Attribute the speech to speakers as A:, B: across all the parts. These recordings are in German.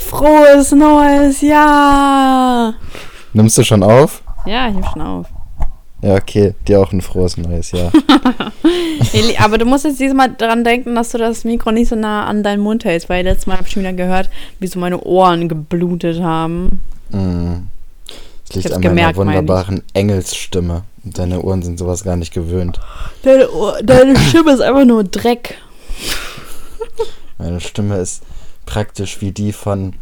A: Frohes neues Jahr!
B: Nimmst du schon auf?
A: Ja, ich nehme schon auf.
B: Ja, okay. Dir auch ein frohes neues Jahr.
A: Aber du musst jetzt diesmal dran denken, dass du das Mikro nicht so nah an deinen Mund hältst, weil letztes Mal habe ich schon wieder gehört, wie so meine Ohren geblutet haben.
B: Mm. Es liegt an meiner
A: gemerkt, meine ich.
B: wunderbaren Engelsstimme. Deine Ohren sind sowas gar nicht gewöhnt.
A: Deine, Ohr, deine Stimme ist einfach nur Dreck.
B: Meine Stimme ist praktisch wie die von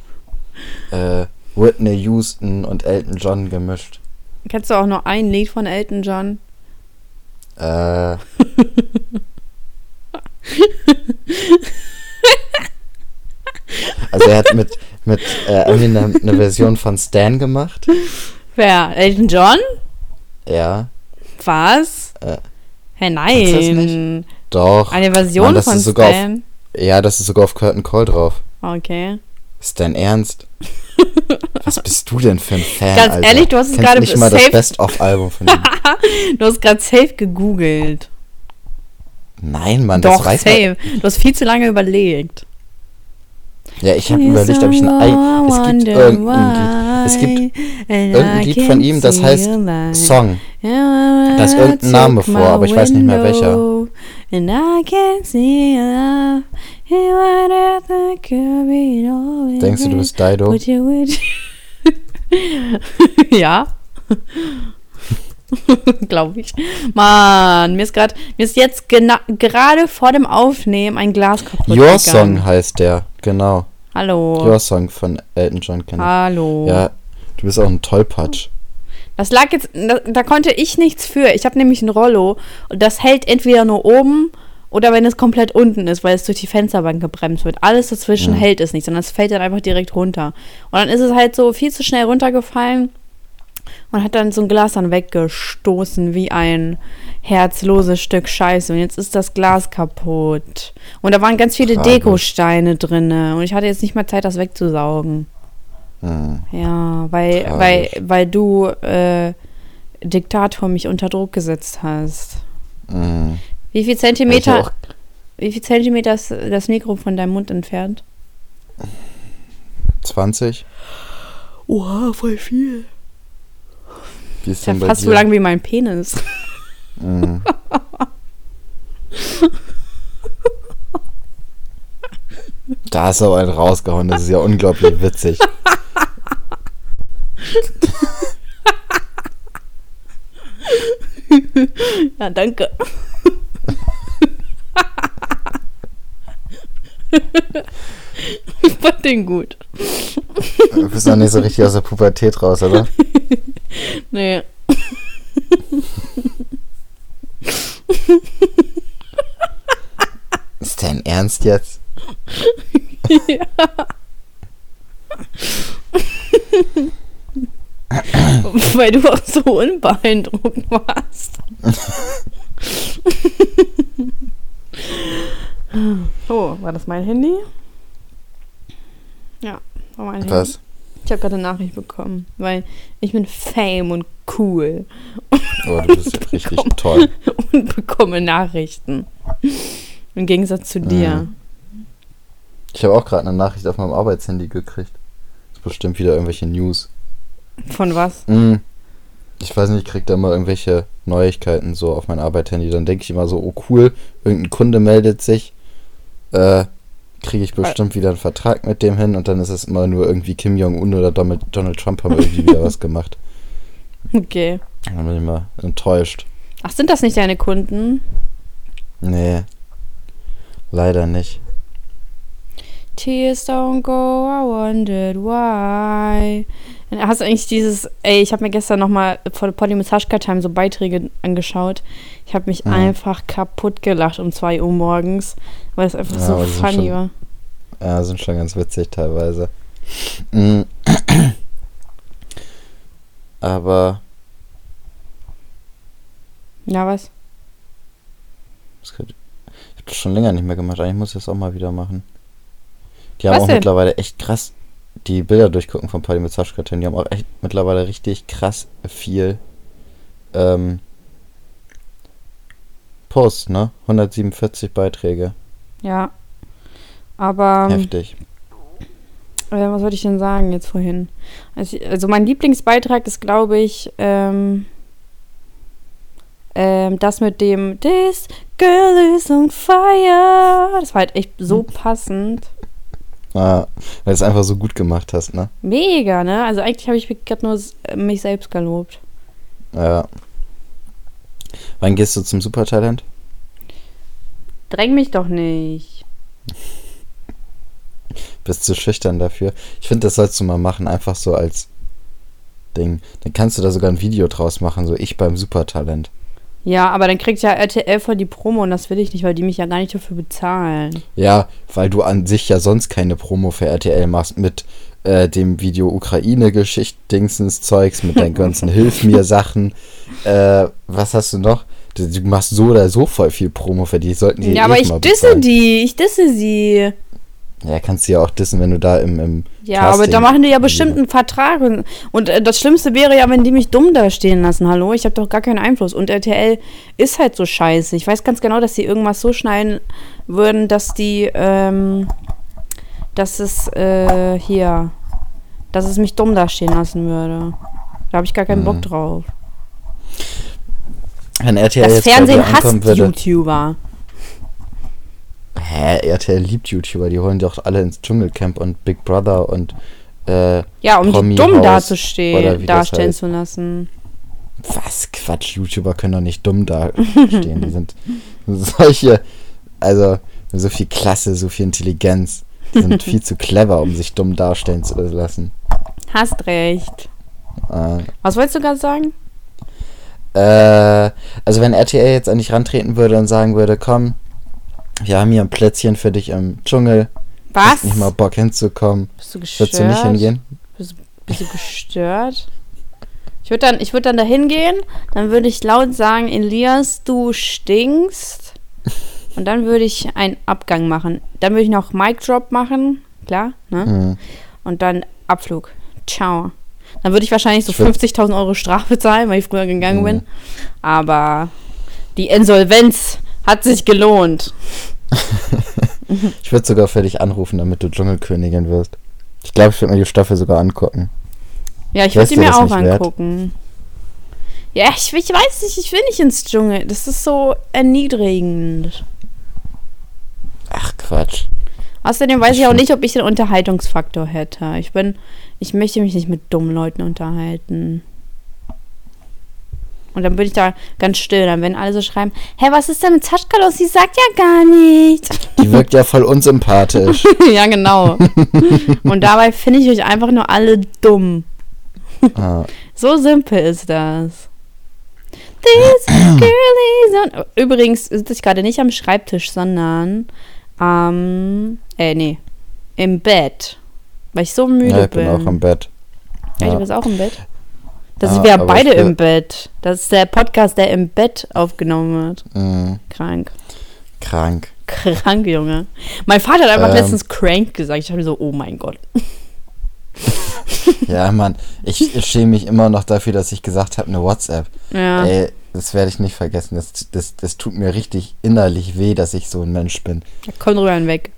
B: äh, Whitney Houston und Elton John gemischt.
A: Kennst du auch nur ein Lied von Elton John?
B: Äh. also er hat mit, mit äh, Eminem eine Version von Stan gemacht.
A: Wer? Elton John?
B: Ja.
A: Was?
B: Äh, das
A: nein.
B: Doch.
A: Eine Version
B: Mann,
A: von
B: sogar auf-
A: Stan?
B: Ja, das ist sogar auf Curtain Call drauf.
A: Okay.
B: Ist dein Ernst? Was bist du denn für ein Fan?
A: Ganz
B: Alter?
A: ehrlich, du hast es gerade
B: nicht mal das Best-of-Album von ihm.
A: Du hast gerade safe gegoogelt.
B: Nein, Mann,
A: Doch,
B: das weiß
A: safe. Du hast viel zu lange überlegt.
B: man. Ja, ich habe überlegt, ob ich ein Ei. Es gibt irgendein Lied. Es gibt irgendein Lied von ihm, das heißt Song.
A: Da
B: ist irgendein Name vor, aber ich weiß nicht mehr welcher.
A: And I can see love. You are the curvy over
B: Denkst du, du bist Dido?
A: Would you, would you? ja. Glaube ich. Mann, mir ist gerade, mir ist jetzt gerade vor dem Aufnehmen ein Glas kaputt
B: Your
A: gegangen.
B: Song heißt der, genau.
A: Hallo.
B: Your Song von Elton John kenne ich.
A: Hallo.
B: Ja, du bist auch ein Tollpatsch.
A: Das lag jetzt, da, da konnte ich nichts für. Ich habe nämlich ein Rollo und das hält entweder nur oben oder wenn es komplett unten ist, weil es durch die Fensterbank gebremst wird. Alles dazwischen
B: Ja.
A: hält es nicht, sondern es fällt dann einfach direkt runter. Und dann ist es halt so viel zu schnell runtergefallen und hat dann so ein Glas dann weggestoßen wie ein herzloses Stück Scheiße. Und jetzt ist das Glas kaputt. Und da waren ganz viele
B: Tragisch.
A: Dekosteine drin. Und ich hatte jetzt nicht mal Zeit, das wegzusaugen.
B: Hm.
A: Ja, weil,
B: Tragisch.
A: weil, weil du äh, Diktator mich unter Druck gesetzt hast.
B: Hm.
A: Wie viel Zentimeter,
B: auch,
A: wie viel Zentimeter ist das Mikro von deinem Mund entfernt?
B: 20.
A: Oha, voll viel.
B: Wie ist
A: ja
B: denn
A: fast
B: dir?
A: so lang wie mein Penis.
B: Hm. Da hast du aber einen rausgehauen, das ist ja unglaublich witzig.
A: Ja, danke. ich fand den gut.
B: Du bist noch nicht so richtig aus der Pubertät raus, oder?
A: Nee.
B: Ist dein Ernst jetzt?
A: Weil du auch so unbeeindruckt warst. oh, war das mein Handy? Ja, war mein Handy.
B: Was?
A: Ich habe gerade eine Nachricht bekommen, weil ich bin Fame und cool
B: Oh, du bist richtig toll.
A: und bekomme Nachrichten. Im Gegensatz zu dir.
B: Mhm. Ich habe auch gerade eine Nachricht auf meinem Arbeitshandy gekriegt. Das ist bestimmt wieder irgendwelche News.
A: Von was?
B: Hm. Ich weiß nicht, ich krieg da immer irgendwelche Neuigkeiten so auf mein Arbeitshandy. Dann denke ich immer so, oh cool, irgendein Kunde meldet sich. Äh, kriege ich bestimmt wieder einen Vertrag mit dem hin und dann ist es immer nur irgendwie Kim Jong-un oder Donald, Donald Trump haben irgendwie wieder was gemacht.
A: Okay.
B: Dann bin ich mal enttäuscht.
A: Ach, sind das nicht deine Kunden?
B: Nee. Leider nicht.
A: Tears don't go, I wondered why. Und Hast du eigentlich dieses, ey, ich habe mir gestern nochmal Poddy mit Sascha Time so Beiträge angeschaut. Ich habe mich
B: Mhm.
A: einfach kaputt gelacht um 2 Uhr morgens, weil es einfach
B: Ja,
A: so funny
B: schon-
A: war.
B: Ja, sind schon ganz witzig teilweise. Aber
A: Ja, was?
B: ich habe das schon länger nicht mehr gemacht. Eigentlich muss ich das auch mal wieder machen. Die haben
A: Was
B: auch
A: denn?
B: mittlerweile echt krass die Bilder durchgucken von Party mit Sascha Die haben auch echt mittlerweile richtig krass viel ähm, Posts, ne? 147 Beiträge.
A: Ja. Aber ähm,
B: Heftig.
A: Äh, was wollte ich denn sagen jetzt vorhin? Also, also mein Lieblingsbeitrag ist, glaube ich, ähm, ähm, das mit dem This girl is on fire. Das war halt echt so passend.
B: Ah, weil du es einfach so gut gemacht hast, ne?
A: Mega, ne? Also eigentlich habe ich gerade nur äh, mich selbst gelobt.
B: Ja. Wann gehst du zum Supertalent?
A: Dräng mich doch nicht.
B: Bist zu schüchtern dafür. Ich finde, das sollst du mal machen, einfach so als Ding. Dann kannst du da sogar ein Video draus machen, so ich beim Supertalent.
A: Ja, aber dann kriegt ja RTL voll die Promo und das will ich nicht, weil die mich ja gar nicht dafür bezahlen.
B: Ja, weil du an sich ja sonst keine Promo für RTL machst mit äh, dem Video Ukraine-Geschicht-Dingsens Zeugs, mit deinen ganzen Hilf mir Sachen. Äh, was hast du noch? Du, du machst so oder so voll viel Promo für die. Sollten die
A: Ja,
B: eh
A: aber ich
B: mal
A: disse
B: bezahlen.
A: die. Ich disse sie.
B: Ja, kannst du ja auch dissen, wenn du da im, im
A: Ja, aber da
B: Casting-
A: machen die ja bestimmt einen Vertrag. Und, und äh, das Schlimmste wäre ja, wenn die mich dumm da stehen lassen. Hallo, ich habe doch gar keinen Einfluss. Und RTL ist halt so scheiße. Ich weiß ganz genau, dass die irgendwas so schneiden würden, dass die, ähm, dass es, äh, hier, dass es mich dumm da stehen lassen würde. Da habe ich gar keinen
B: Mhm.
A: Bock drauf.
B: Wenn RTL
A: Das
B: jetzt
A: Fernsehen hasst
B: würde.
A: YouTuber.
B: Hä, RTL liebt YouTuber, die holen die auch alle ins Dschungelcamp und Big Brother und äh,
A: Ja, um die
B: Promi
A: dumm
B: Haus oder
A: dazustehen, darstellen
B: heißt.
A: zu lassen.
B: was Quatsch, YouTuber können doch nicht dumm dastehen. die sind solche, also so viel Klasse, so viel Intelligenz. Die sind viel zu clever, um sich dumm darstellen zu lassen.
A: Hast recht.
B: Äh,
A: Was wolltest du gerade sagen?
B: Äh, also wenn RTL jetzt an dich rantreten würde und sagen würde, komm, wir haben hier ein Plätzchen für dich im Dschungel.
A: Was?
B: Hast nicht mal Bock hinzukommen.
A: Bist du gestört?
B: Würdest du nicht hingehen?
A: Bist, bist du gestört? Ich würde dann, ich würd dann da hingehen, dann würde ich laut sagen, Elias, du stinkst. Und dann würde ich einen Abgang machen. Dann würde ich noch Mic Drop machen, klar, ne?
B: Mhm.
A: Und dann Abflug. Ciao. Dann würde ich wahrscheinlich so
B: Ich würd-
A: 50.000 Euro Strafe zahlen, weil ich früher gegangen
B: Mhm.
A: bin. Aber die Insolvenz hat sich gelohnt.
B: Ich würde sogar für dich anrufen, damit du Dschungelkönigin wirst. Ich glaube, ich würde mir die Staffel sogar angucken.
A: Ja, ich würde
B: dir
A: mir auch
B: nicht wert?
A: angucken. Ja, ich, ich weiß nicht, ich will nicht ins Dschungel. Das ist so erniedrigend.
B: Ach Quatsch.
A: Außerdem weiß
B: Ich
A: auch nicht, ob ich den Unterhaltungsfaktor hätte. Ich bin, ich möchte mich nicht mit dummen Leuten unterhalten. Und dann bin ich da ganz still. Dann werden alle so schreiben, hä, was ist denn mit Saschka los? Sie sagt ja gar nichts.
B: Die wirkt ja voll unsympathisch.
A: ja, genau. Und dabei finde ich euch einfach nur alle dumm.
B: ah,
A: So simpel ist das. This girl is on... Übrigens sitze ich gerade nicht am Schreibtisch, sondern am... äh, nee. Im Bett. Weil ich so müde
B: ja, ich bin
A: bin.
B: auch im Bett.
A: Ja, du bist auch im Bett? Da
B: Ja,
A: sind wir ja beide im Bett. Das ist der Podcast, der im Bett aufgenommen wird.
B: Mhm.
A: Krank.
B: Krank.
A: Krank, Junge. Mein Vater hat einfach
B: Ähm.
A: letztens crank gesagt. Ich habe mir so, oh mein Gott.
B: Ja, Mann, ich, ich schäme mich immer noch dafür, dass ich gesagt habe, eine WhatsApp.
A: Ja.
B: Ey, das werde ich nicht vergessen. Das, das, das tut mir richtig innerlich weh, dass ich so ein Mensch bin.
A: Komm drüber hinweg.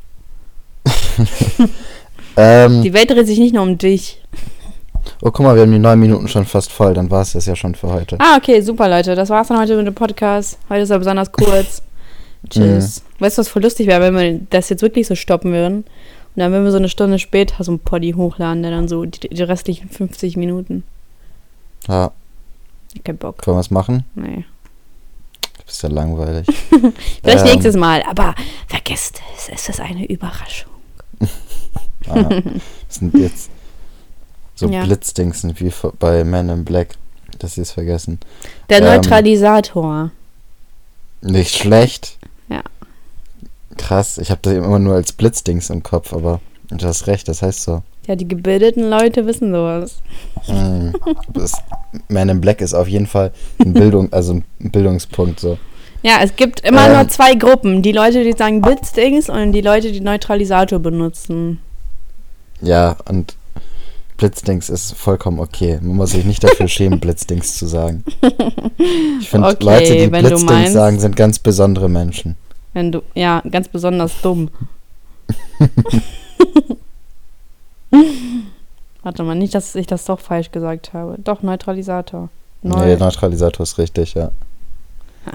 B: Ähm,
A: Die Welt dreht sich nicht nur um dich.
B: Oh, guck mal, wir haben die neun Minuten schon fast voll. Dann war es das ja schon für heute.
A: Ah, okay, super, Leute. Das war's dann heute mit dem Podcast. Heute ist er besonders kurz. Tschüss. Weißt du, was voll lustig wäre, wenn wir das jetzt wirklich so stoppen würden? Und dann würden wir so eine Stunde später so ein Poddy hochladen, der dann so die, die restlichen 50 Minuten.
B: Ja,
A: keinen Bock.
B: können wir es machen?
A: Nee.
B: Du bist ja langweilig.
A: Vielleicht
B: Ähm.
A: nächstes Mal, aber vergesst es, es ist eine Überraschung.
B: Ah, sind jetzt so
A: Ja.
B: Blitzdingsen wie bei Man in Black, dass sie es vergessen.
A: Der
B: Ähm.
A: Neutralisator.
B: Nicht schlecht.
A: Ja.
B: Krass, ich habe das immer nur als Blitzdings im Kopf, aber du hast recht, das heißt so.
A: Ja, die gebildeten Leute wissen sowas.
B: Mm, das Man in Black ist auf jeden Fall ein Bildung, also ein Bildungspunkt so.
A: Ja, es gibt immer
B: Ähm.
A: nur zwei Gruppen. Die Leute, die sagen Blitzdings und die Leute, die Neutralisator benutzen.
B: Ja, und Blitzdings ist vollkommen okay. Man muss sich nicht dafür schämen, Blitzdings zu sagen. Ich finde,
A: Okay,
B: Leute, die Blitzdings
A: meinst.
B: sagen, sind ganz besondere Menschen.
A: Wenn du, ja, ganz besonders dumm. Warte mal, nicht, dass ich das doch falsch gesagt habe. Doch, Neutralisator.
B: Nee, Neutralisator ist richtig, ja.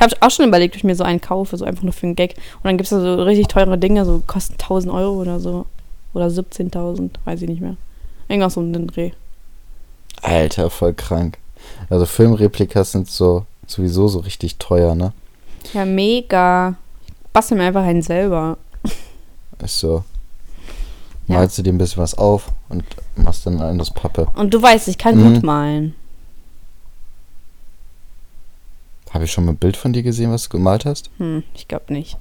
A: Ich habe auch schon überlegt, ob ich mir so einen kaufe, so einfach nur für einen Gag. Und dann gibt es da so richtig teure Dinge, so kosten 1000 Euro oder so. Oder 17.000, weiß ich nicht mehr. Irgendwas um den Dreh.
B: Alter, voll krank. Also Filmreplikas sind so sowieso so richtig teuer, ne?
A: Ja, mega. Ich bastel mir einfach einen selber.
B: Ist so.
A: Ja.
B: Malst du dir ein bisschen was auf und machst dann ein das Pappe.
A: Und du weißt, ich kann
B: Mhm.
A: gut malen.
B: Habe ich schon mal ein Bild von dir gesehen, was du gemalt hast?
A: Hm, ich glaube nicht.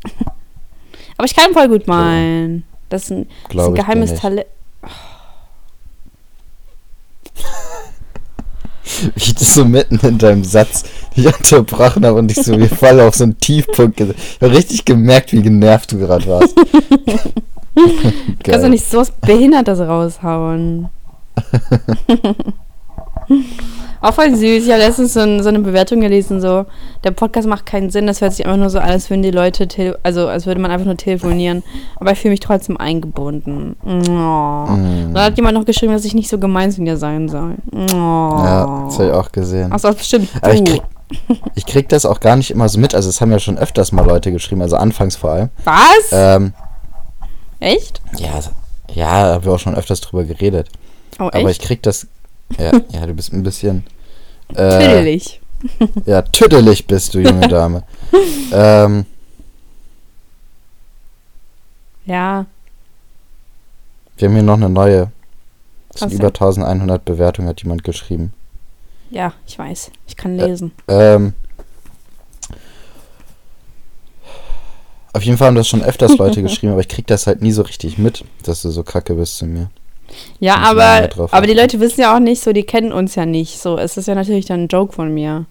A: Aber ich kann voll gut malen. Das ist ein, das ist ein geheimes. Talent.
B: Wie ich das so mitten in deinem Satz dich unterbrochen habe und ich so wie voll auf so einen Tiefpunkt Ich habe richtig gemerkt, wie genervt du gerade warst.
A: Du kannst doch nicht so was Behindertes raushauen. Auch voll süß. Ich habe letztens so, ein, so eine Bewertung gelesen, so, der Podcast macht keinen Sinn, das hört sich einfach nur so an, als würden die Leute, also als würde man einfach nur telefonieren. Aber ich fühle mich trotzdem eingebunden. Oh.
B: Mm.
A: Dann hat jemand noch geschrieben, dass ich nicht so gemein zu dir sein soll. Oh.
B: Ja, das habe ich auch gesehen.
A: Achso, bestimmt
B: Aber ich
A: du.
B: krieg, ich krieg das auch gar nicht immer so mit. Also es haben ja schon öfters mal Leute geschrieben, also anfangs vor allem.
A: Was?
B: Ähm,
A: echt?
B: ja, ja, haben wir auch schon öfters drüber geredet.
A: Oh,
B: Aber
A: echt?
B: ich krieg das. Ja, ja, du bist ein bisschen. Äh,
A: Tüdelig.
B: ja, tüdelig bist du, junge Dame. ähm,
A: Ja.
B: wir haben hier noch eine neue. Es sind über 1100 Bewertungen, hat jemand geschrieben.
A: Ja, ich weiß. Ich kann
B: Äh,
A: lesen.
B: Ähm, auf jeden Fall haben das schon öfters Leute geschrieben, aber ich krieg das halt nie so richtig mit, dass du so kacke bist zu mir.
A: Ja, aber, aber die. Leute wissen ja auch nicht so, die kennen uns ja nicht. So, es ist ja natürlich dann ein Joke von mir.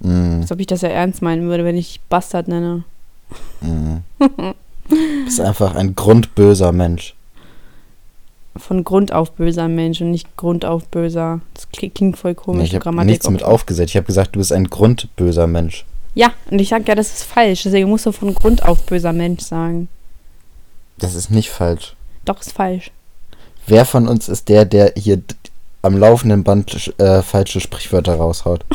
B: Mm,
A: Als ob ich das ja ernst meinen würde, wenn ich Bastard nenne.
B: mm. Du bist einfach ein grundböser Mensch.
A: Von Grund auf böser Mensch und nicht Grund auf böser. Das kli- klingt voll
B: Nee,
A: komisch.
B: ich habe nichts mit aufgesetzt. Ich habe gesagt, du bist ein grundböser Mensch.
A: Ja, und ich sag ja, das ist falsch. Deswegen musst du von Grund auf böser Mensch sagen.
B: Das ist nicht falsch.
A: Doch, ist falsch.
B: Wer von uns ist der, der hier am laufenden Band äh, falsche Sprichwörter raushaut?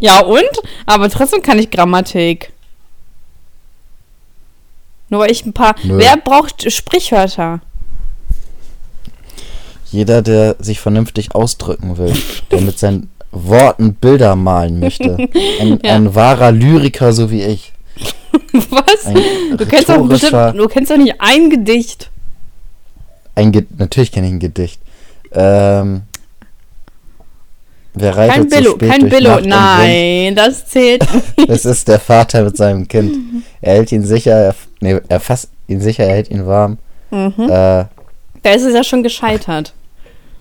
A: Ja, und? Aber trotzdem kann ich Grammatik. Nur weil ich ein paar.
B: Nö.
A: Wer braucht Sprichwörter?
B: Jeder, der sich vernünftig ausdrücken will, der mit seinen Worten Bilder malen möchte. Ein,
A: Ja.
B: ein wahrer Lyriker, so wie ich.
A: Was?
B: Ein
A: Du kennst, doch bestimmt, du kennst doch nicht ein Gedicht.
B: Ein Ge Natürlich kenne ich ein Gedicht. Ähm, wer reitet
A: Kein
B: so
A: Billo,
B: spät
A: kein Billo. Nein, das zählt.
B: Es ist der Vater mit seinem Kind. Er hält ihn sicher, er, nee, er fasst ihn sicher, er hält ihn warm.
A: mhm.
B: Äh,
A: Da ist es ja schon gescheitert.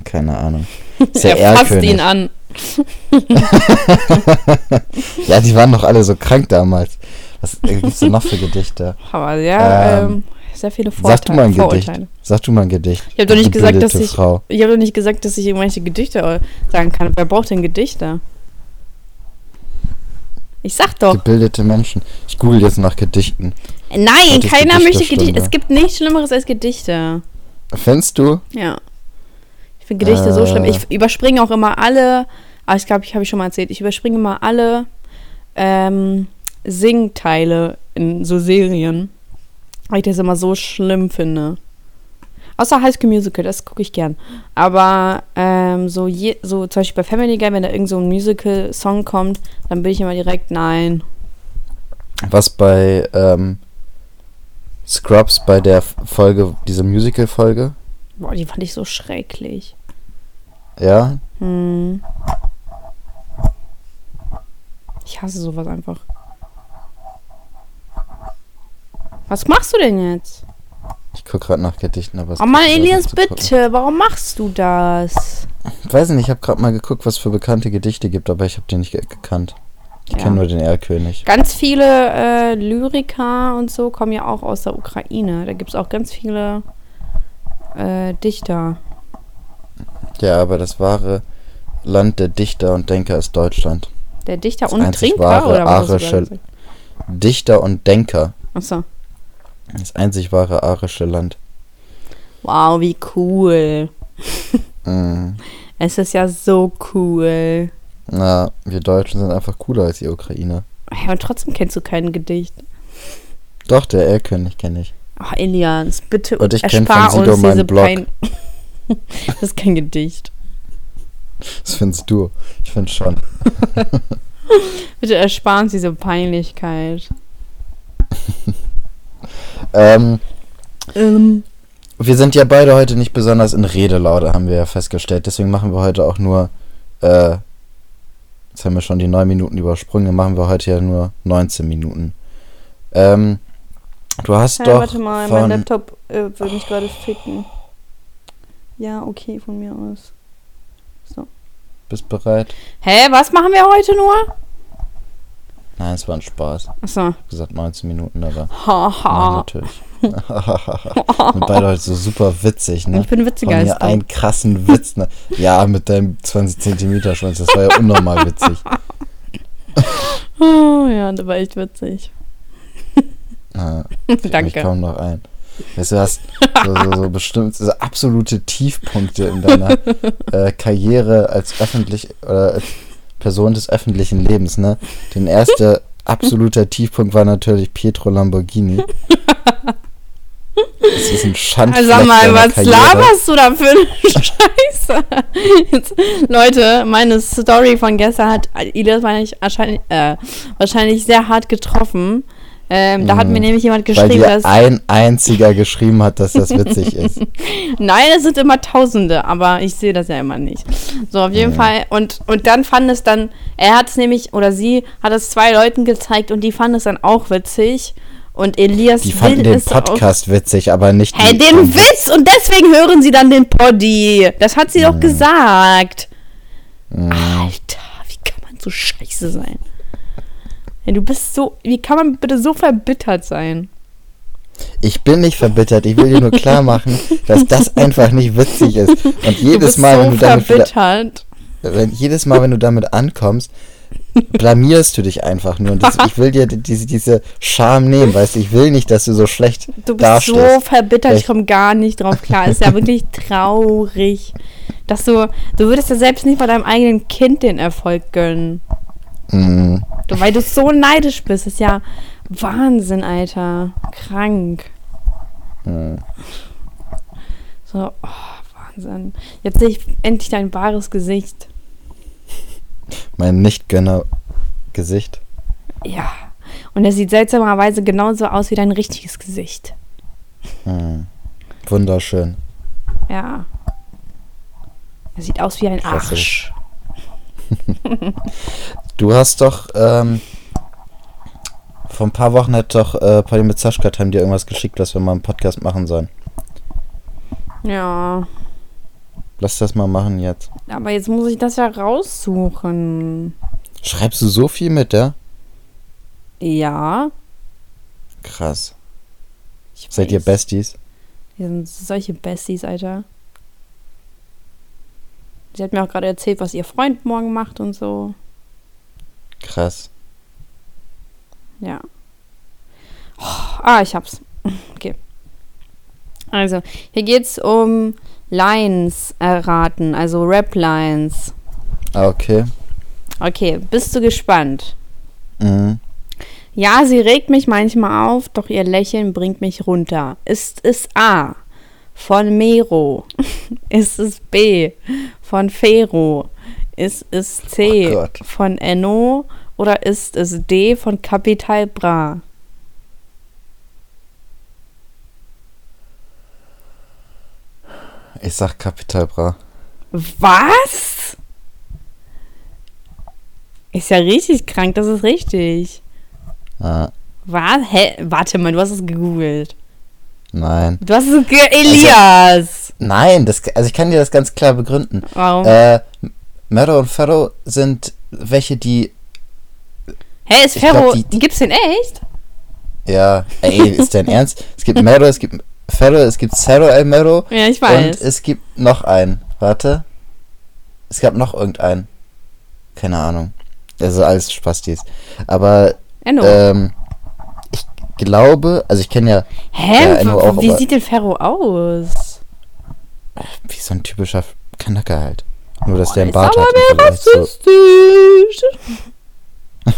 B: keine Ahnung.
A: Er fasst ihn an.
B: Ja, die waren doch alle so krank damals. Was äh, gibt's denn noch für Gedichte?
A: Aber ja,
B: Ähm,
A: ähm, sehr viele Vorteile.
B: Sag du mal ein Gedicht. Sag du mal ein Gedicht.
A: Ich habe doch nicht gesagt, dass ich.
B: Frau.
A: Ich habe doch nicht gesagt, dass ich irgendwelche Gedichte äh, sagen kann. Wer braucht denn Gedichte? Ich sag doch.
B: Gebildete Menschen. Ich google jetzt nach Gedichten.
A: Nein,
B: Heute
A: keiner möchte. Gedichte. Es gibt nichts Schlimmeres als Gedichte.
B: Findest du?
A: Ja. Ich finde Gedichte so
B: Äh.
A: schlimm. Ich überspringe auch immer alle. Aber ich glaube, ich habe ich schon mal erzählt. Ich überspringe immer alle ähm, Singteile in so Serien. Weil ich das immer so schlimm finde. Außer High School Musical, das gucke ich gern. Aber ähm, so, je, so zum Beispiel bei Family Guy, wenn da irgend so ein Musical-Song kommt, dann bin ich immer direkt, nein.
B: Was bei ähm, Scrubs bei der Folge, diese Musical-Folge?
A: Boah, die fand ich so schrecklich.
B: Ja?
A: Hm. Ich hasse sowas einfach. Was machst du denn jetzt?
B: Ich gucke gerade nach Gedichten, aber es
A: Oh Mann, Elias, bitte, warum machst du das?
B: Ich weiß nicht, ich habe gerade mal geguckt, was für bekannte Gedichte gibt, aber ich habe die nicht ge gekannt. Ich
A: Ja.
B: kenne nur den Erlkönig.
A: Ganz viele äh, Lyriker und so kommen ja auch aus der Ukraine. Da gibt es auch ganz viele äh, Dichter.
B: Ja, aber das wahre Land der Dichter und Denker ist Deutschland.
A: Der Dichter
B: Das
A: und Trinker,
B: wahre
A: oder was
B: arische-? Dichter und Denker.
A: Achso.
B: Das einzig wahre arische Land.
A: Wow, wie cool.
B: Mhm.
A: Es ist ja so cool.
B: Na, wir Deutschen sind einfach cooler als die Ukrainer.
A: Ja, und trotzdem kennst du kein Gedicht.
B: Doch, der Erlkönig kenne ich.
A: Ach, Elias, bitte
B: Und ich
A: erspar
B: von Sido
A: uns diese
B: Blog.
A: Pein. das ist kein Gedicht.
B: Das findest du. Ich finde schon.
A: Bitte erspar uns diese Peinlichkeit.
B: Ähm,
A: Ähm,
B: wir sind ja beide heute nicht besonders in Redelaute, haben wir ja festgestellt. Deswegen machen wir heute auch nur, äh, jetzt haben wir schon die 9 Minuten übersprungen, dann machen wir heute ja nur 19 Minuten. Ähm, du hast
A: hey,
B: doch
A: warte mal,
B: von,
A: mein Laptop äh, will mich gerade ficken. Ja, okay, von mir aus.
B: bist bereit?
A: Hä, was machen wir heute nur?
B: Nein, es war ein Spaß.
A: Achso.
B: Ich hab gesagt 19 Minuten, aber nein,
A: Haha.
B: natürlich. sind beide heute so super witzig, ne?
A: Ich bin witziger als du.
B: einen krassen Witz. Ne? Ja, mit deinem 20 Zentimeter Schwanz, das war ja unnormal witzig.
A: Oh, ja, das war echt witzig.
B: Mich
A: Danke.
B: kaum noch ein. Weißt du, du hast so, so, so bestimmt so absolute Tiefpunkte in deiner äh, Karriere als öffentlich oder als Person des öffentlichen Lebens, ne? Den erster absoluter Tiefpunkt war natürlich Pietro Lamborghini. Das ist ein Schandfleck
A: Also sag mal, was
B: Karriere.
A: laberst du da für eine Scheiße? Jetzt, Leute, meine Story von gestern hat wahrscheinlich, wahrscheinlich, äh, wahrscheinlich sehr hart getroffen. Ähm, da hat
B: Mhm.
A: mir nämlich jemand
B: Weil
A: geschrieben, dass.
B: ein einziger geschrieben hat, dass das witzig ist.
A: Nein, es sind immer Tausende, aber ich sehe das ja immer nicht. So, auf jeden
B: Ja.
A: Fall. Und, und dann fand es dann, er hat es nämlich, oder sie hat es zwei Leuten gezeigt und die fanden es dann auch witzig. Und Elias
B: Die fanden den
A: es auch
B: Podcast witzig, aber nicht
A: Hey, den Witz! Und deswegen hören sie dann den Poddy. Das hat sie doch gesagt.
B: Mhm.
A: Alter, wie kann man so scheiße sein? Ja, du bist so. Wie kann man bitte so verbittert sein?
B: Ich bin nicht verbittert, ich will dir nur klar machen, dass das einfach nicht witzig ist. Und jedes Mal,
A: so
B: wenn du damit
A: verbittert.
B: wenn, jedes Mal, wenn du damit ankommst, blamierst du dich einfach nur. Und das, ich will dir diese, diese Scham nehmen, weißt du, ich will nicht, dass du so schlecht
A: Du bist
B: dastehst.
A: so verbittert, ich komme gar nicht drauf klar. Ist ja wirklich traurig. Dass du. Du würdest ja selbst nicht bei deinem eigenen Kind den Erfolg gönnen.
B: Mhm.
A: Du, weil du so neidisch bist. ist ja Wahnsinn, Alter. Krank.
B: Mhm.
A: So, oh, Wahnsinn. Jetzt sehe ich endlich dein wahres Gesicht.
B: Mein Nicht-Gönner-Gesicht.
A: Ja. Und er sieht seltsamerweise genauso aus wie dein richtiges Gesicht.
B: Mhm. Wunderschön.
A: Ja. Er sieht aus wie ein. Arsch.
B: Du hast doch, ähm, vor ein paar Wochen hat doch äh, Polly mit Sascha haben dir irgendwas geschickt, was wir mal einen Podcast machen sollen.
A: Ja.
B: Lass das mal machen jetzt.
A: Aber jetzt muss ich das ja raussuchen.
B: Schreibst du so viel mit, ja?
A: Ja.
B: Krass.
A: Ich
B: Seid ihr
A: weiß.
B: Besties?
A: Wir sind solche Besties, Alter. Sie hat mir auch gerade erzählt, was ihr Freund morgen macht und so.
B: Krass.
A: Ja. Oh, ah, ich hab's. Okay. Also, hier geht's um Lines erraten, also Rap-Lines.
B: Ah, okay.
A: Okay, bist du gespannt?
B: Mhm.
A: Ja, sie regt mich manchmal auf, doch ihr Lächeln bringt mich runter. Ist es A von Mero? Ist es B von Fero? Ist es C
B: Oh
A: von Enno? Oder ist es D von Capital Bra?
B: Ich sag Capital Bra.
A: Was? Ist ja richtig krank, das ist richtig.
B: Ah,
A: Was? Hä? Warte mal, du hast es gegoogelt.
B: nein.
A: Du hast es ge Elias!
B: Nein, das, also ich kann dir das ganz klar begründen.
A: Warum?
B: Äh, Mero und Ferro sind welche, die,
A: Hä, ist
B: glaub,
A: Ferro.
B: die-
A: Gibt's den echt?
B: ja, ey, ist dein Ernst? Es gibt Mero, es gibt Ferro, es gibt Cerro El Mero
A: Ja, ich
B: und
A: weiß.
B: es gibt noch einen. Warte. Es gab noch irgendeinen. Keine Ahnung. Also alles Spastis. Aber
A: Enno.
B: Ähm, ich glaube, also ich kenne ja
A: Hä?
B: Ja, Enno auch,
A: Wie
B: aber-
A: sieht denn Ferro aus?
B: wie so ein typischer Kanacker halt. Nur, dass der
A: Oh,
B: einen
A: ist
B: Bart
A: aber
B: hat. zu-
A: rassistisch.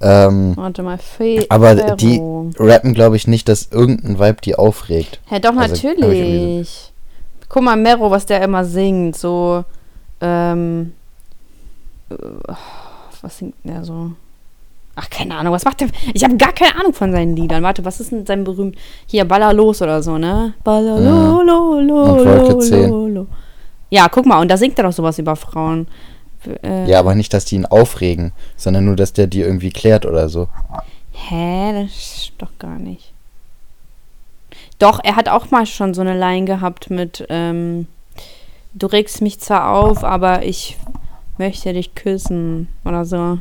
B: Ähm,
A: Warte mal, Fe
B: aber
A: Ferro.
B: die rappen, glaube ich, nicht, dass irgendein Vibe die aufregt.
A: Hä, doch,
B: Also,
A: natürlich. Guck mal, Mero, was der immer singt. So, ähm. äh, Was singt der so? Ach, keine Ahnung, was macht der? Ich habe gar keine Ahnung von seinen Liedern. Warte, was ist denn sein berühmt? Hier, Baller los oder so, ne? Baller lo, lo, lo, lo,
B: 10.
A: lo, lo. Ja, guck mal, und da singt er doch sowas über Frauen. Äh,
B: Ja, aber nicht, dass die ihn aufregen, sondern nur, dass der die irgendwie klärt oder so.
A: Hä, das stimmt doch gar nicht. Doch, er hat auch mal schon so eine Line gehabt mit, ähm, du regst mich zwar auf, aber ich möchte dich küssen oder so.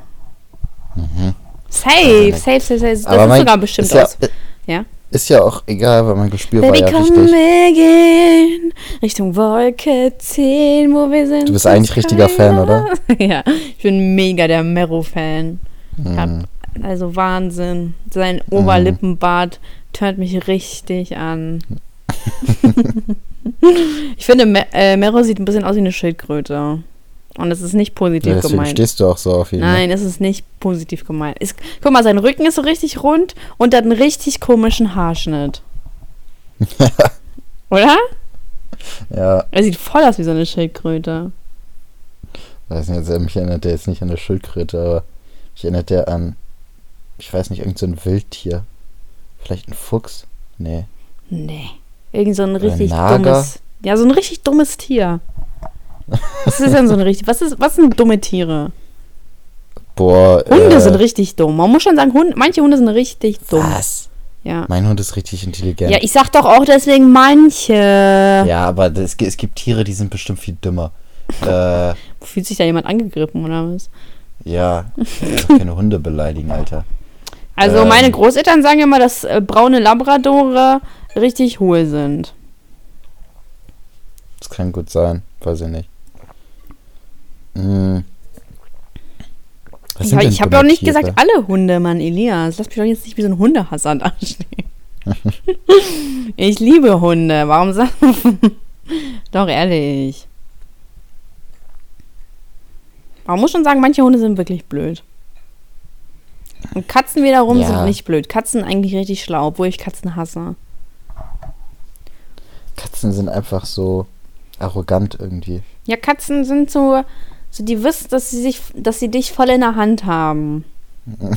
A: Safe, safe, safe, safe. Das
B: Aber
A: ist sogar bestimmt
B: ist ja,
A: aus. Ja.
B: Ist ja auch egal, weil mein Gespür
A: Baby,
B: war ja
A: komm,
B: richtig.
A: wir gehen Richtung Wolke 10, wo wir sind.
B: Du bist eigentlich richtiger Fan, oder?
A: ja, ich bin mega der Mero-Fan.
B: Hm.
A: Also Wahnsinn. Sein Oberlippenbart tönt mich richtig an. ich finde, Me äh, Mero sieht ein bisschen aus wie eine Schildkröte. Und es ist nicht positiv
B: Ja, deswegen
A: gemeint.
B: stehst du auch so auf ihn. ne?
A: Nein, es ist nicht positiv gemeint. Ist, guck mal, sein Rücken ist so richtig rund und hat einen richtig komischen Haarschnitt. Oder?
B: Ja,
A: Er sieht voll aus wie so eine Schildkröte.
B: weiß nicht, also mich erinnert der jetzt nicht an eine Schildkröte, aber mich erinnert der an, ich weiß nicht, irgendein so ein Wildtier. Vielleicht ein Fuchs? Nee.
A: Nee. Irgend so ein richtig dummes. Ja, so ein richtig dummes Tier. Was ist denn so ein richtig. Was, ist, was sind dumme Tiere?
B: Boah,
A: Hunde
B: äh,
A: sind richtig dumm. Man muss schon sagen, Hunde, manche Hunde sind richtig dumm.
B: Was?
A: Ja.
B: Mein Hund ist richtig intelligent.
A: ja, ich sag doch auch deswegen manche.
B: Ja, aber das, es gibt Tiere, die sind bestimmt viel dümmer. äh,
A: Fühlt sich da jemand angegriffen oder was?
B: ja, ich will keine Hunde beleidigen, Alter.
A: Also
B: Ähm.
A: meine Großeltern sagen immer, dass äh, braune Labradore richtig hohl sind.
B: Das kann gut sein, weiß ich nicht. Hm. Was
A: Ich, habe auch nicht gesagt, alle Hunde, Mann, Elias. Lass mich doch jetzt nicht wie so ein Hundehasser dastehen. ich liebe Hunde. Warum sag Doch, ehrlich. Man muss schon sagen, manche Hunde sind wirklich blöd. Und Katzen wiederum
B: Ja.
A: sind nicht blöd. Katzen eigentlich richtig schlau, obwohl ich Katzen hasse.
B: Katzen sind einfach so arrogant irgendwie.
A: Ja, Katzen sind so, so die wissen, dass sie sich, dass sie dich voll in der Hand haben.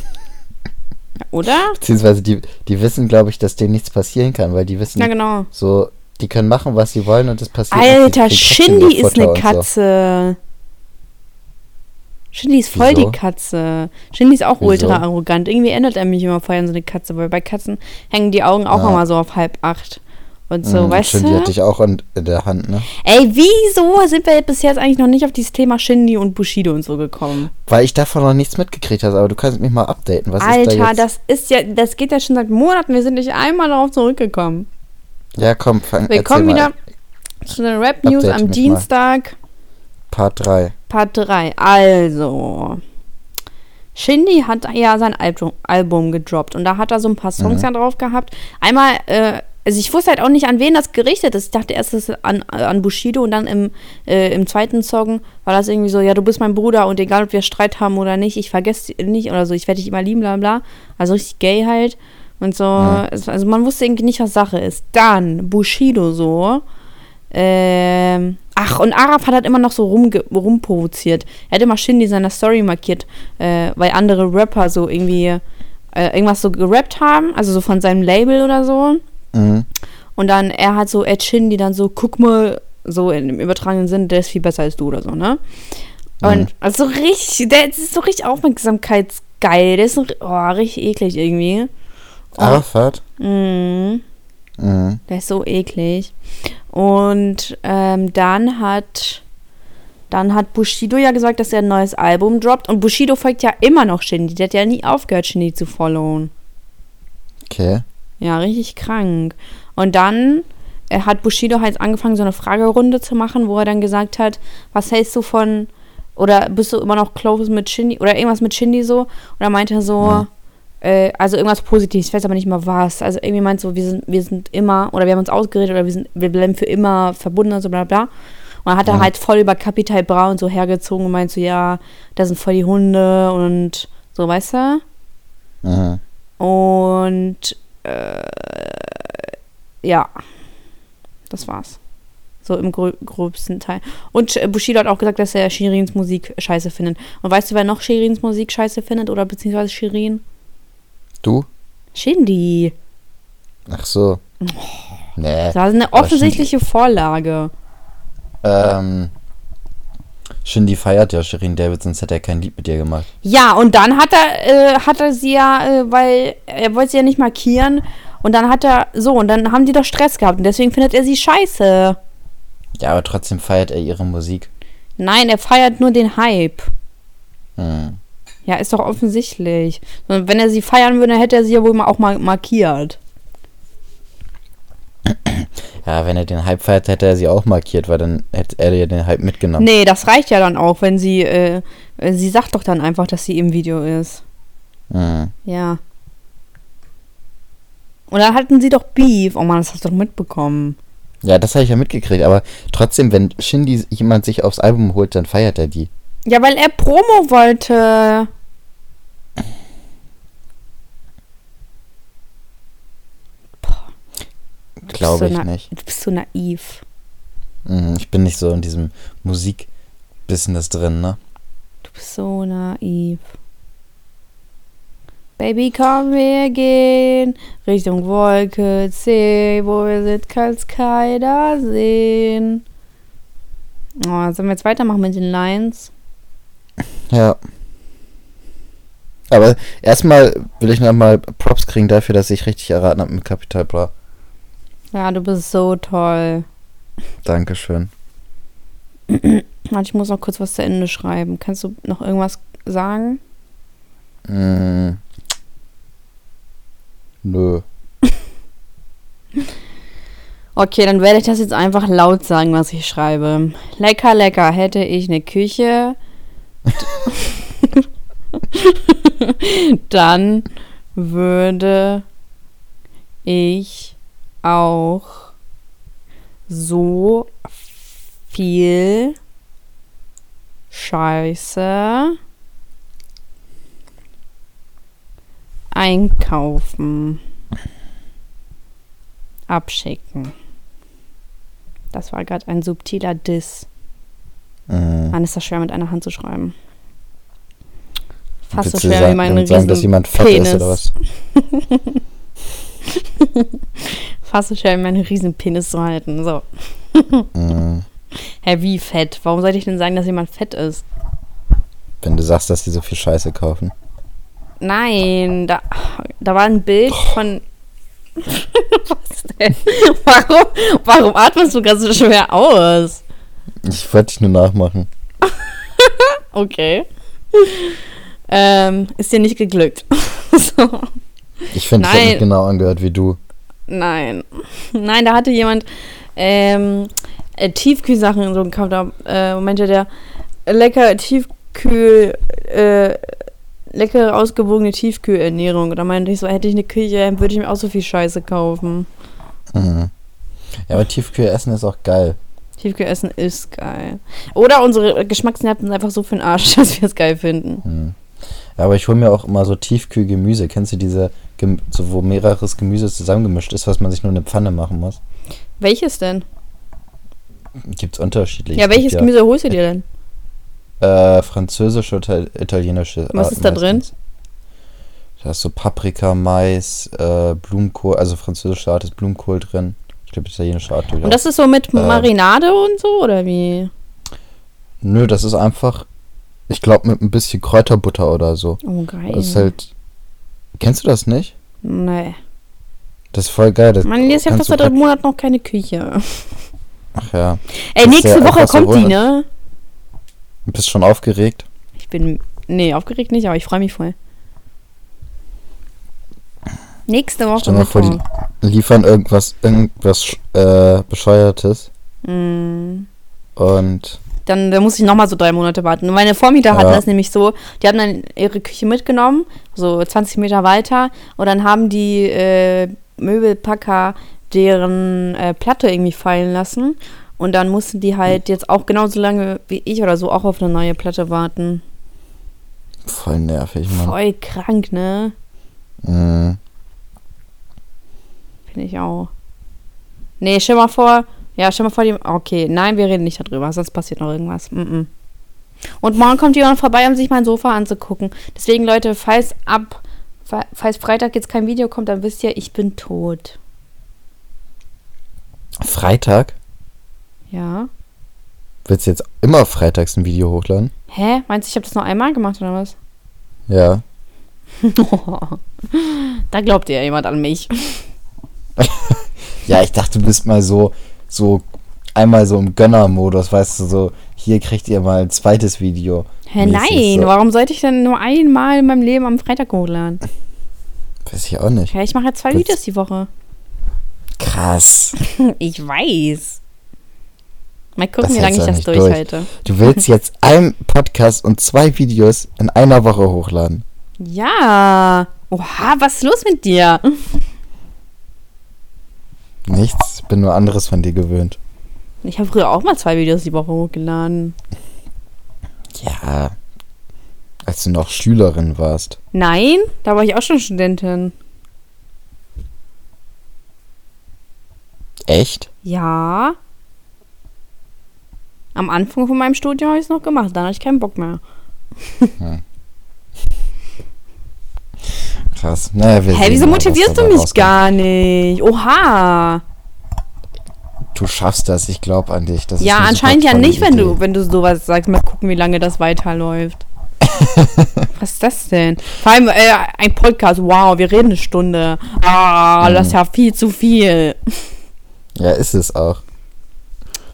A: Oder?
B: Beziehungsweise die, die wissen, glaube ich, dass denen nichts passieren kann, weil die wissen
A: Ja, genau.
B: so, die können machen, was sie wollen und das passiert nicht. Die
A: Alter, Shindy ist eine
B: und so.
A: Katze. Shindy ist voll
B: Wieso?
A: die Katze. Shindy ist auch
B: Wieso?
A: ultra arrogant. Irgendwie erinnert er mich immer voll an so eine Katze, weil bei Katzen hängen die Augen auch
B: Ja.
A: immer so auf halb acht. Und so,
B: Mhm,
A: weißt
B: Shindy
A: du?
B: hatte ich auch in, in der Hand, ne?
A: Ey, wieso sind wir bis jetzt eigentlich noch nicht auf dieses Thema Shindy und Bushido und so gekommen?
B: Weil ich davon noch nichts mitgekriegt habe, aber du kannst mich mal updaten. Was ist da
A: Alter,
B: jetzt?
A: das ist ja, das geht ja schon seit Monaten. Wir sind nicht einmal darauf zurückgekommen.
B: ja, komm, fang
A: Wir kommen
B: mal.
A: wieder zu den Rap News
B: Update
A: am Dienstag.
B: Part 3.
A: Part 3. Also. Shindy hat ja sein Album, Album gedroppt und da hat er so ein paar Songs
B: Mhm.
A: ja drauf gehabt. Einmal, äh, also ich wusste halt auch nicht, an wen das gerichtet ist. Ich dachte erst, ist an, an Bushido und dann im, äh, im zweiten Song war das irgendwie so, ja, du bist mein Bruder und egal, ob wir Streit haben oder nicht, ich vergesse dich nicht oder so, ich werde dich immer lieben, bla bla. Also richtig gay halt. Und so, es- also man wusste irgendwie nicht, was Sache ist. Dann Bushido so. Ähm, ach, und Arafat hat immer noch so rumge rumprovoziert. Er hat immer Shindy in seiner Story markiert, äh, weil andere Rapper so irgendwie äh, irgendwas so gerappt haben, also so von seinem Label oder so.
B: Mhm.
A: Und dann, er hat so Ed Shindy dann so, guck mal, so in, im übertragenen Sinn, der ist viel besser als du oder so, ne? Und
B: Mhm.
A: also so richtig, der das ist so richtig aufmerksamkeitsgeil. Der ist so, oh, richtig eklig irgendwie. Oh,
B: Arafat?
A: mhm.
B: Mhm.
A: Der ist so eklig. Und ähm, dann hat dann hat Bushido ja gesagt, dass er ein neues Album droppt. Und Bushido folgt ja immer noch Shindy. Der hat ja nie aufgehört, Shindy zu followen.
B: Okay.
A: Ja, richtig krank. Und dann äh, hat Bushido halt angefangen, so eine Fragerunde zu machen, wo er dann gesagt hat, was hältst du von, oder bist du immer noch close mit Shindy, oder irgendwas mit Shindy so? Und er meinte so,
B: Mhm.
A: äh, also irgendwas Positives, ich weiß aber nicht mal was. Also irgendwie meint so, wir sind, wir sind immer, oder wir haben uns ausgeredet, oder wir sind, wir bleiben für immer verbunden, so bla bla. Und dann hat er
B: Ja.
A: halt voll über Capital Bra und so hergezogen und meint so, ja, da sind voll die Hunde und so, weißt du?
B: Mhm.
A: Und äh, ja, das war's. So im grö gröbsten Teil. Und Bushido hat auch gesagt, dass er Shirins Musik scheiße findet. Und weißt du, wer noch Shirins Musik scheiße findet? Oder beziehungsweise Shirin?
B: Du?
A: Shindy.
B: Ach so. Nee.
A: Das ist eine offensichtliche Vorlage.
B: Ähm. Shindy feiert ja Shirin David, sonst hätte er kein Lied mit ihr gemacht.
A: Ja, und dann hat er, äh, hat er sie ja, äh, weil er wollte sie ja nicht markieren. Und dann hat er, so, und dann haben die doch Stress gehabt. Und deswegen findet er sie scheiße.
B: Ja, aber trotzdem feiert er ihre Musik.
A: Nein, er feiert nur den Hype.
B: Hm.
A: Ja, ist doch offensichtlich. Und wenn er sie feiern würde, hätte er sie ja wohl auch mal markiert.
B: Ja, wenn er den Hype feiert, hätte er sie auch markiert, weil dann hätte er ja den Hype mitgenommen.
A: Nee, das reicht ja dann auch, wenn sie, äh, sie sagt doch dann einfach, dass sie im Video ist.
B: Hm.
A: Ja. Und dann hatten sie doch Beef. Oh Mann, das hast du doch mitbekommen.
B: Ja, das habe ich ja mitgekriegt, aber trotzdem, wenn Shindy jemand sich aufs Album holt, dann feiert er die.
A: Ja, weil er Promo wollte.
B: Glaube
A: Bist
B: ich nicht.
A: Du bist so naiv.
B: Mhm, Ich bin nicht so in diesem Musikbusiness drin, ne?
A: Du bist so naiv. Baby, komm, wir gehen Richtung Wolke C, wo wir sind, kann's keiner sehen. Oh, sollen wir jetzt weitermachen mit den Lines?
B: Ja. Aber erstmal will ich nochmal Props kriegen dafür, dass ich richtig erraten habe mit Capital Bra.
A: Ja, du bist so toll.
B: Dankeschön.
A: Warte, ich muss noch kurz was zu Ende schreiben. Kannst du noch irgendwas sagen?
B: Mm. Nö.
A: Okay, dann werde ich das jetzt einfach laut sagen, was ich schreibe. Lecker, lecker, hätte ich eine Küche. dann würde ich auch so viel Scheiße einkaufen. Abschicken. Das war gerade ein subtiler Diss.
B: Mm.
A: Mann, ist das schwer mit einer Hand zu schreiben. Fast so
B: Willst du
A: schwer
B: sagen,
A: wie mein
B: damit sagen, dass
A: riesen
B: jemand fett
A: Penis.
B: ist oder was?
A: Fast so schwer wie meinen riesen Penis zu halten. So.
B: Mm.
A: Hä, wie fett? Warum sollte ich denn sagen, dass jemand fett ist?
B: Wenn du sagst, dass die so viel Scheiße kaufen.
A: Nein, da, da war ein Bild von. Was denn? Warum, warum atmest du ganz so schwer aus?
B: Ich wollte dich nur nachmachen.
A: Okay. Ähm, ist dir nicht geglückt. so.
B: Ich finde, ich habe mich genau angehört wie du.
A: Nein. Nein, da hatte jemand ähm, äh, Tiefkühlsachen so gekauft. Da äh, meinte der, lecker Tiefkühl, äh, leckere, ausgewogene Tiefkühlernährung. Da meinte ich so, hätte ich eine Küche, würde ich mir auch so viel Scheiße kaufen.
B: Mhm. Ja, aber Tiefkühlessen ist auch geil.
A: Tiefkühlessen ist geil. Oder unsere Geschmacksnerven sind einfach so für den Arsch, dass wir es geil finden.
B: Mhm. Ja, aber ich hole mir auch immer so Tiefkühlgemüse. Kennst du diese, so, wo mehreres Gemüse zusammengemischt ist, was man sich nur in eine Pfanne machen muss?
A: Welches denn?
B: Gibt's
A: ja,
B: Es gibt
A: welches Gemüse holst du dir denn?
B: Äh, französische oder italienische.
A: Was
B: Arten
A: ist da drin?
B: meistens. Da ist so Paprika, Mais, äh, Blumenkohl, also französische Art ist Blumenkohl drin. Ich glaube, italienische Art.
A: Und das ist so mit Marinade und so, oder wie?
B: Nö, das ist einfach, ich glaube, mit ein bisschen Kräuterbutter oder so.
A: Oh, geil.
B: Das ist halt. Kennst du das nicht?
A: nee.
B: Das ist voll geil. Das
A: Man ist ja fast seit einem Monat noch keine Küche.
B: Ach ja.
A: Ey,
B: Das
A: nächste
B: ja
A: Woche
B: einfach so
A: kommt die, ne?
B: Du bist schon aufgeregt.
A: Ich bin. Nee, aufgeregt nicht, aber ich freue mich voll. Nächste Woche.
B: Stell mal vor, die liefern irgendwas, irgendwas äh, Bescheuertes
A: Mm.
B: und
A: dann, dann muss ich nochmal so drei Monate warten. Und meine Vormieter hatten
B: Ja.
A: das nämlich so, die haben dann ihre Küche mitgenommen, so 20 Meter weiter, und dann haben die äh, Möbelpacker deren äh, Platte irgendwie fallen lassen. Und dann mussten die halt jetzt auch genauso lange wie ich oder so auch auf eine neue Platte warten.
B: Voll nervig, Mann.
A: Voll krank, ne?
B: Mhm.
A: Finde ich auch. Nee, stell mal vor, ja, stell mal vor, die, okay, nein, wir reden nicht darüber, sonst passiert noch irgendwas. Mm -mm. Und morgen kommt jemand vorbei, um sich mein Sofa anzugucken. Deswegen, Leute, falls ab, fa- falls Freitag jetzt kein Video kommt, dann wisst ihr, ich bin tot.
B: Freitag?
A: Ja.
B: Willst du jetzt immer freitags ein Video hochladen?
A: Hä? Meinst du, ich habe das nur einmal gemacht oder was?
B: Ja.
A: da glaubt ja jemand an mich.
B: Ja, ich dachte, du bist mal so, so einmal so im Gönner-Modus, weißt du, so, hier kriegt ihr mal ein zweites Video.
A: Hä, nein,
B: so.
A: warum sollte ich denn nur einmal in meinem Leben am Freitag hochladen?
B: Weiß ich auch nicht.
A: Ja, ich mache ja zwei
B: Das-
A: Videos die Woche.
B: Krass.
A: Ich weiß. Mal gucken,
B: Das
A: wie lange ich das
B: nicht durch.
A: durchhalte.
B: Du willst jetzt einen Podcast und zwei Videos in einer Woche hochladen.
A: Ja. Oha, was ist los mit dir?
B: Nichts, ich bin nur anderes von dir gewöhnt.
A: Ich habe früher auch mal zwei Videos die Woche hochgeladen.
B: Ja. Als du noch Schülerin warst.
A: Nein, da war ich auch schon Studentin.
B: Echt?
A: Ja. Am Anfang von meinem Studium habe ich es noch gemacht. Dann hatte ich keinen Bock mehr.
B: Krass. Naja, wir
A: Hä, wieso
B: mal,
A: motivierst du mich
B: rauskommt.
A: gar nicht? Oha.
B: Du schaffst das, ich glaube an dich. Das
A: Ja,
B: eine
A: anscheinend ja nicht, wenn du, wenn du sowas sagst. Mal gucken, wie lange das weiterläuft. Was ist das denn? Vor allem äh, ein Podcast. Wow, wir reden eine Stunde. Ah,
B: Mhm.
A: das ist ja viel zu viel.
B: Ja, ist es auch.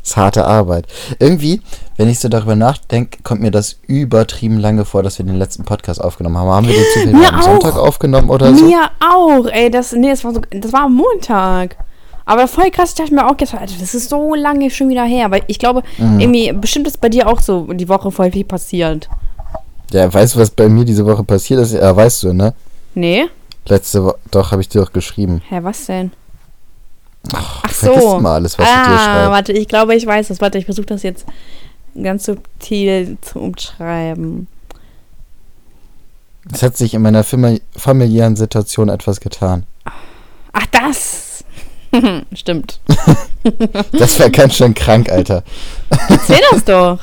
B: Ist harte Arbeit. Irgendwie, wenn ich so darüber nachdenke, kommt mir das übertrieben lange vor, dass wir den letzten Podcast aufgenommen haben. Haben wir den zufällig am. Sonntag aufgenommen oder so?
A: Mir auch, ey. Das, nee, das war, so, das war am Montag. Aber voll krass, ich dachte mir auch gestern, Alter, das ist so lange schon wieder her. Weil ich glaube,
B: Mhm.
A: irgendwie, bestimmt ist bei dir auch so die Woche voll viel passiert.
B: Ja, weißt du, was bei mir diese Woche passiert ist? Ja, weißt du, ne?
A: Nee?
B: Letzte Woche, doch, habe ich dir doch geschrieben.
A: Hä, was denn? Ach
B: du vergisst
A: so.
B: immer alles, was ich dir
A: ah,
B: schreibe.
A: warte, ich glaube, ich weiß das. Warte, ich versuche das jetzt ganz subtil zu umschreiben.
B: Es hat sich in meiner fami- familiären Situation etwas getan.
A: Ach, das! Stimmt.
B: Das wäre ganz schön krank, Alter.
A: Erzähl das doch.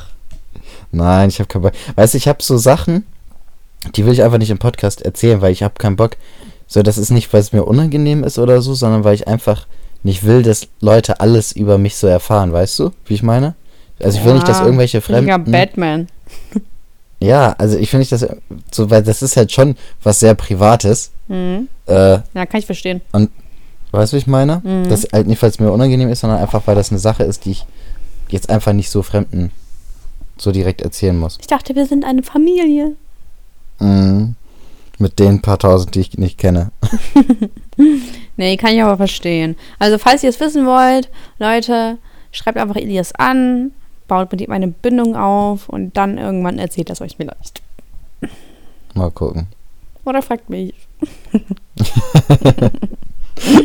B: Nein, ich habe keinen Bock. Weißt du, ich habe so Sachen, die will ich einfach nicht im Podcast erzählen, weil ich habe keinen Bock. So, das ist nicht, weil es mir unangenehm ist oder so, sondern weil ich einfach nicht will, dass Leute alles über mich so erfahren, weißt du, wie ich meine? Also ich will nicht, dass
A: Ja,
B: irgendwelche Fremden...
A: Batman.
B: Ja, also ich will nicht, dass... So, weil das ist halt schon was sehr Privates.
A: Mhm.
B: Äh,
A: Ja, kann ich verstehen.
B: weißt du, wie ich meine?
A: Mhm.
B: Das halt nicht, weil es mir unangenehm ist, sondern einfach, weil das eine Sache ist, die ich jetzt einfach nicht so Fremden so direkt erzählen muss.
A: Ich dachte, wir sind eine Familie.
B: Mhm. Mit den paar tausend, die ich nicht kenne.
A: Nee, kann ich aber verstehen. Also, falls ihr es wissen wollt, Leute, schreibt einfach Elias an, baut mit ihm eine Bindung auf und dann irgendwann erzählt das euch vielleicht.
B: Mal gucken.
A: Oder fragt mich.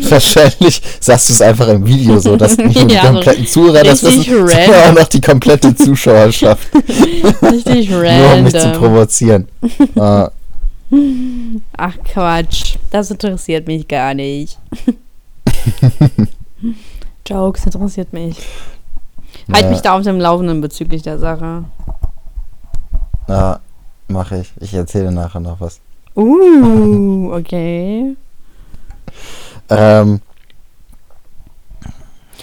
B: Wahrscheinlich sagst du es einfach im Video so, dass nicht nur die
A: Ja,
B: kompletten Zuhörer das wissen, sondern
A: random.
B: auch noch die komplette Zuschauerschaft.
A: Richtig
B: nur um mich zu
A: random.
B: provozieren. äh,
A: Ach Quatsch, das interessiert mich gar nicht. Jokes interessiert mich. Halt
B: Ja.
A: mich da auf dem Laufenden bezüglich der Sache.
B: ja, mache ich. Ich erzähle nachher noch was.
A: Uh, okay.
B: Ähm,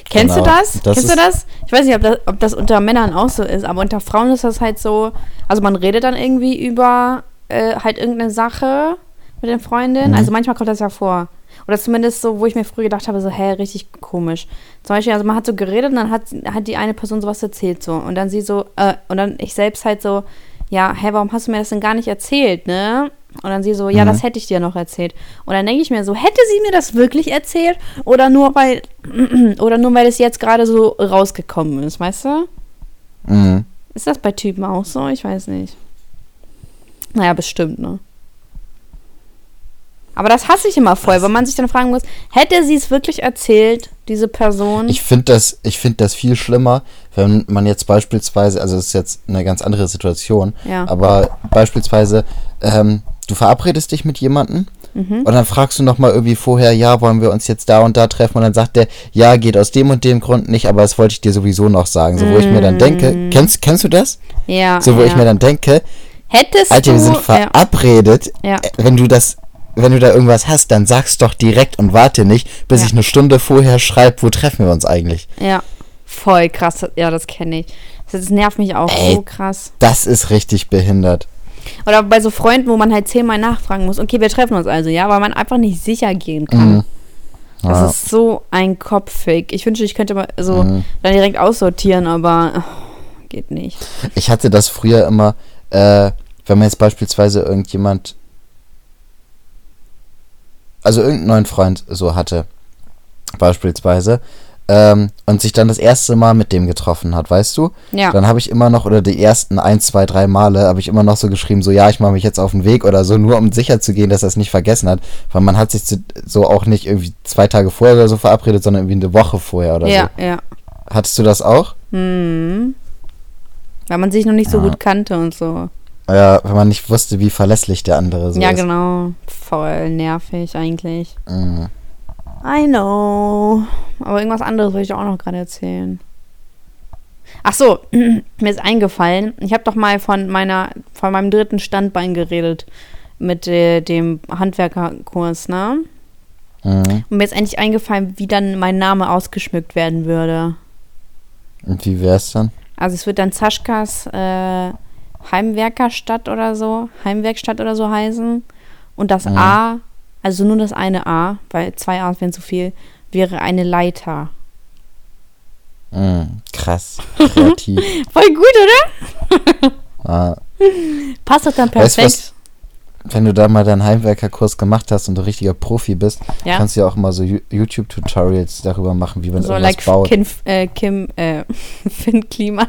A: Kennst
B: Genau.
A: du das?
B: Das
A: Kennst du das? Ich weiß nicht, ob das, ob das unter Männern auch so ist, aber unter Frauen ist das halt so. Also man redet dann irgendwie über äh, halt irgendeine Sache mit den Freundinnen.
B: Mhm.
A: Also manchmal kommt das ja vor. Oder zumindest so, wo ich mir früher gedacht habe, so, hä, richtig komisch. Zum Beispiel, also man hat so geredet und dann hat, hat die eine Person sowas erzählt so. Und dann sie so, äh, und dann ich selbst halt so, ja, hä, warum hast du mir das denn gar nicht erzählt, ne? Und dann sie so, ja,
B: Mhm.
A: das hätte ich dir noch erzählt. Und dann denke ich mir so, hätte sie mir das wirklich erzählt? Oder nur weil, oder nur weil es jetzt gerade so rausgekommen ist, weißt du?
B: mhm.
A: Ist das bei Typen auch so? Ich weiß nicht. Naja, bestimmt, ne? Aber das hasse ich immer voll, weil man sich dann fragen muss, hätte sie es wirklich erzählt, diese Person?
B: Ich finde das, ich finde das viel schlimmer, wenn man jetzt beispielsweise, also es ist jetzt eine ganz andere Situation,
A: Ja.
B: aber beispielsweise, ähm, du verabredest dich mit jemandem
A: Mhm.
B: und dann fragst du nochmal irgendwie vorher, ja, wollen wir uns jetzt da und da treffen und dann sagt der, ja, geht aus dem und dem Grund nicht, aber das wollte ich dir sowieso noch sagen. So, wo ich mir dann denke, kennst, kennst du das?
A: ja.
B: So, wo
A: ja.
B: ich mir dann denke,
A: Hättest
B: Alter, wir sind verabredet.
A: Ja.
B: Äh, Wenn du das, wenn du da irgendwas hast, dann sag's doch direkt und warte nicht, bis
A: Ja.
B: ich eine Stunde vorher schreibe, wo treffen wir uns eigentlich.
A: ja, voll krass. Ja, das kenne ich. Das, das nervt mich auch
B: Ey.
A: so krass.
B: Das ist richtig behindert.
A: Oder bei so Freunden, wo man halt zehnmal nachfragen muss, okay, wir treffen uns also, ja, weil man einfach nicht sicher gehen kann.
B: Mhm.
A: Das
B: Ja.
A: ist so ein Kopffick. Ich wünschte, ich könnte mal so
B: Mhm.
A: dann direkt aussortieren, aber oh, geht nicht.
B: Ich hatte das früher immer, äh, wenn man jetzt beispielsweise irgendjemand, also irgendeinen neuen Freund so hatte, beispielsweise, ähm, und sich dann das erste Mal mit dem getroffen hat, weißt du?
A: Ja.
B: Dann habe ich immer noch, oder die ersten ein, zwei, drei Male, habe ich immer noch so geschrieben, so ja, ich mache mich jetzt auf den Weg oder so, nur um sicher zu gehen, dass er es nicht vergessen hat. Weil man hat sich zu, so auch nicht irgendwie zwei Tage vorher oder so verabredet, sondern irgendwie eine Woche vorher oder
A: ja, ja.
B: so. Hattest du das auch?
A: Hm. Weil man sich noch nicht so
B: Ja.
A: gut kannte und so.
B: Ja, wenn man nicht wusste, wie verlässlich der andere so
A: ja,
B: ist.
A: genau. Voll nervig eigentlich.
B: Mhm.
A: I know. Aber irgendwas anderes wollte ich auch noch gerade erzählen. Ach so, mir ist eingefallen. Ich habe doch mal von meiner, von meinem dritten Standbein geredet mit äh, dem Handwerkerkurs, ne?
B: Mhm.
A: Und mir ist eigentlich eingefallen, wie dann mein Name ausgeschmückt werden würde.
B: Und wie wär's dann?
A: Also es wird dann Zaschkas äh, Heimwerkerstadt oder so, Heimwerkstatt oder so heißen. Und das
B: Mhm.
A: A, also nur das eine A, weil zwei A's wären zu viel, wäre eine Leiter.
B: Mhm. Krass. Kreativ.
A: Voll gut, oder?
B: ah.
A: Passt doch dann
B: Weißt
A: perfekt.
B: was- Wenn du da mal deinen Heimwerkerkurs gemacht hast und du richtiger Profi bist,
A: ja.
B: kannst du ja auch mal so YouTube-Tutorials darüber machen, wie man
A: So
B: irgendwas
A: like
B: baut.
A: Kim, äh, Kim äh, Finn Kliman.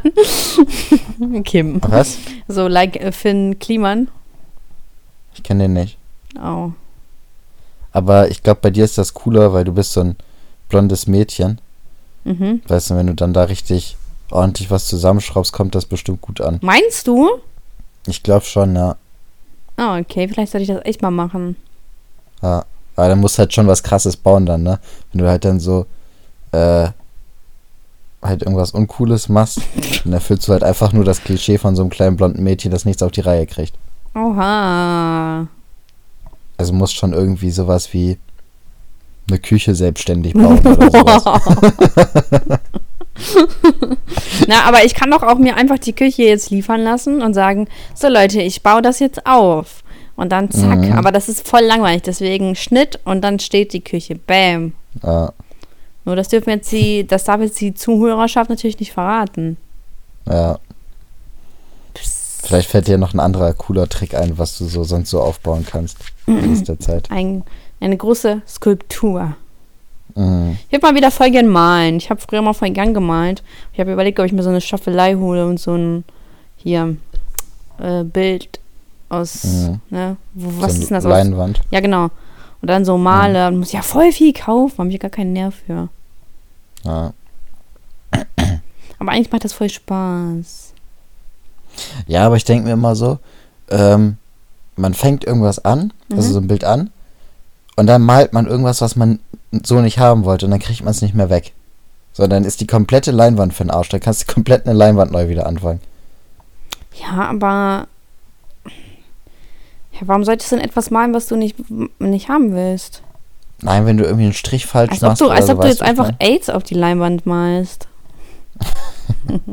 A: Kim.
B: Was?
A: So like äh, Finn Kliman.
B: Ich kenne den nicht.
A: Oh.
B: Aber ich glaube, bei dir ist das cooler, weil du bist so ein blondes Mädchen.
A: Mhm.
B: Weißt du, wenn du dann da richtig ordentlich was zusammenschraubst, kommt das bestimmt gut an.
A: Meinst du?
B: Ich glaube schon, ja.
A: Oh, okay, vielleicht sollte ich das echt mal machen.
B: ja. Aber dann musst du halt schon was krasses bauen dann, ne? Wenn du halt dann so, äh, halt irgendwas Uncooles machst, dann erfüllst du halt einfach nur das Klischee von so einem kleinen blonden Mädchen, das nichts auf die Reihe kriegt.
A: Oha.
B: Also musst schon irgendwie sowas wie eine Küche selbstständig bauen oder sowas.
A: Na, aber ich kann doch auch mir einfach die Küche jetzt liefern lassen und sagen, so Leute, ich baue das jetzt auf. Und dann zack.
B: Mhm.
A: Aber das ist voll langweilig. Deswegen Schnitt und dann steht die Küche. Bam.
B: Ja,
A: Nur das dürfen jetzt die, das darf jetzt die Zuhörerschaft natürlich nicht verraten.
B: ja.
A: Psst.
B: Vielleicht fällt dir noch ein anderer cooler Trick ein, was du so sonst so aufbauen kannst in nächster Zeit.
A: Ein, eine große Skulptur.
B: Mhm.
A: Ich würde mal wieder voll gern malen. Ich habe früher mal voll gern gemalt. Ich habe überlegt, ob ich mir so eine Staffelei hole und so ein hier äh, Bild aus,
B: Mhm.
A: ne? Wo, was
B: so
A: ist denn das
B: eine
A: aus?
B: Leinwand.
A: Ja, genau. Und dann so male. Und muss ja voll viel kaufen. Habe ich gar keinen Nerv für.
B: Ja.
A: Aber eigentlich macht das voll Spaß.
B: ja, aber ich denke mir immer so, ähm, man fängt irgendwas an, also
A: Mhm.
B: so ein Bild an, und dann malt man irgendwas, was man so nicht haben wollte, und dann kriegt man es nicht mehr weg. So, dann ist die komplette Leinwand für den Arsch. Dann kannst du komplett eine Leinwand neu wieder anfangen.
A: Ja, aber. Ja, warum solltest du denn etwas malen, was du nicht, nicht haben willst?
B: Nein, wenn du irgendwie einen Strich falsch
A: Als ob
B: machst.
A: du,
B: oder
A: als
B: so,
A: ob du jetzt einfach
B: mein?
A: AIDS auf die Leinwand malst.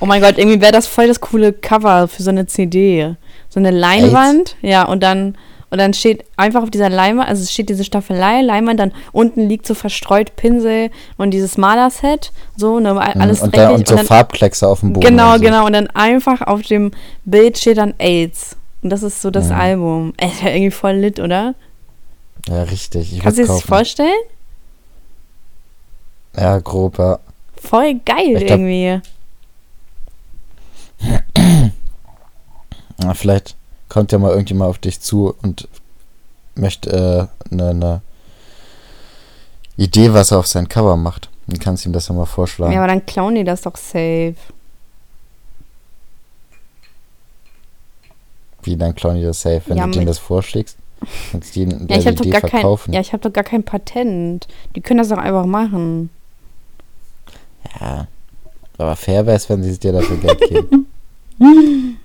A: oh mein Gott, irgendwie wäre das voll das coole Cover für so eine CD. So eine Leinwand, ja, und dann, und dann steht einfach auf dieser Leinwand, also es steht diese Staffelei, Leinwand, dann unten liegt so verstreut Pinsel und dieses Malerset, so, ne, alles
B: Mhm, und,
A: dreckig.
B: da, und so Farbkleckse auf dem Boden.
A: Genau,
B: und so.
A: genau. Und dann einfach auf dem Bild steht dann AIDS. Und das ist so das
B: Ja.
A: Album. Ey, ist ja irgendwie voll lit, oder?
B: Ja, richtig. Ich
A: Kannst du dir das vorstellen?
B: Ja, grob, ja.
A: Voll geil
B: glaub-
A: irgendwie.
B: Na, vielleicht kommt ja mal irgendjemand auf dich zu und möchte eine äh, ne, Idee, was er auf sein Cover macht. Dann kannst du ihm das ja mal vorschlagen.
A: Ja, aber dann klauen die das doch safe.
B: Wie, dann klauen die das safe, wenn
A: Ja,
B: du denen das vorschlägst? Kannst du ihnen
A: Ja, ich habe doch gar kein, ja, ich habe doch gar kein Patent. Die können das doch einfach machen.
B: Ja. Aber fair wäre es, wenn sie es dir dafür Geld geben.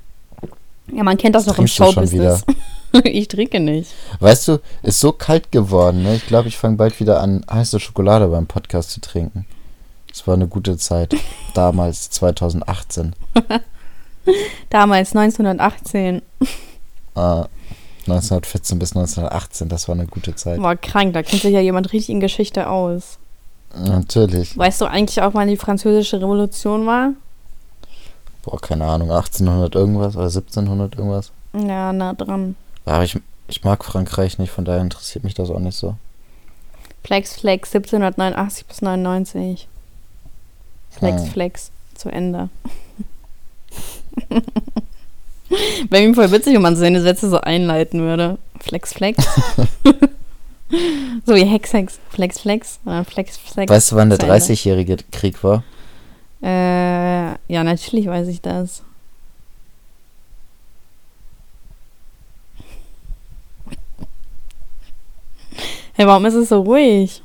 A: Ja, man kennt das noch im Showbusiness. ich trinke nicht.
B: Weißt du, ist so kalt geworden, ne? Ich glaube, ich fange bald wieder an, heiße Schokolade beim Podcast zu trinken. Es war eine gute Zeit. Damals, 2018.
A: Damals, 1918.
B: Äh, 1914 bis 1918, das war eine gute Zeit.
A: War krank, da kennt sich ja jemand richtig in Geschichte aus.
B: Natürlich.
A: Weißt du eigentlich auch, wann die französische Revolution war?
B: Boah, keine Ahnung, 1800 irgendwas oder 1700 irgendwas.
A: Ja, nah dran.
B: Aber ich, ich mag Frankreich nicht, von daher interessiert mich das auch nicht so.
A: Flex, Flex, 1789 bis 99. Flex,
B: Hm.
A: Flex, zu Ende. Wäre mir voll witzig, wenn man seine Sätze so einleiten würde. Flex, Flex. so wie Hex, Hex. Flex, Flex. Flex, Flex.
B: Weißt du, wann der
A: zu Ende.
B: 30-jährige Krieg war?
A: Äh, ja, natürlich weiß ich das. Hey, warum ist es so ruhig?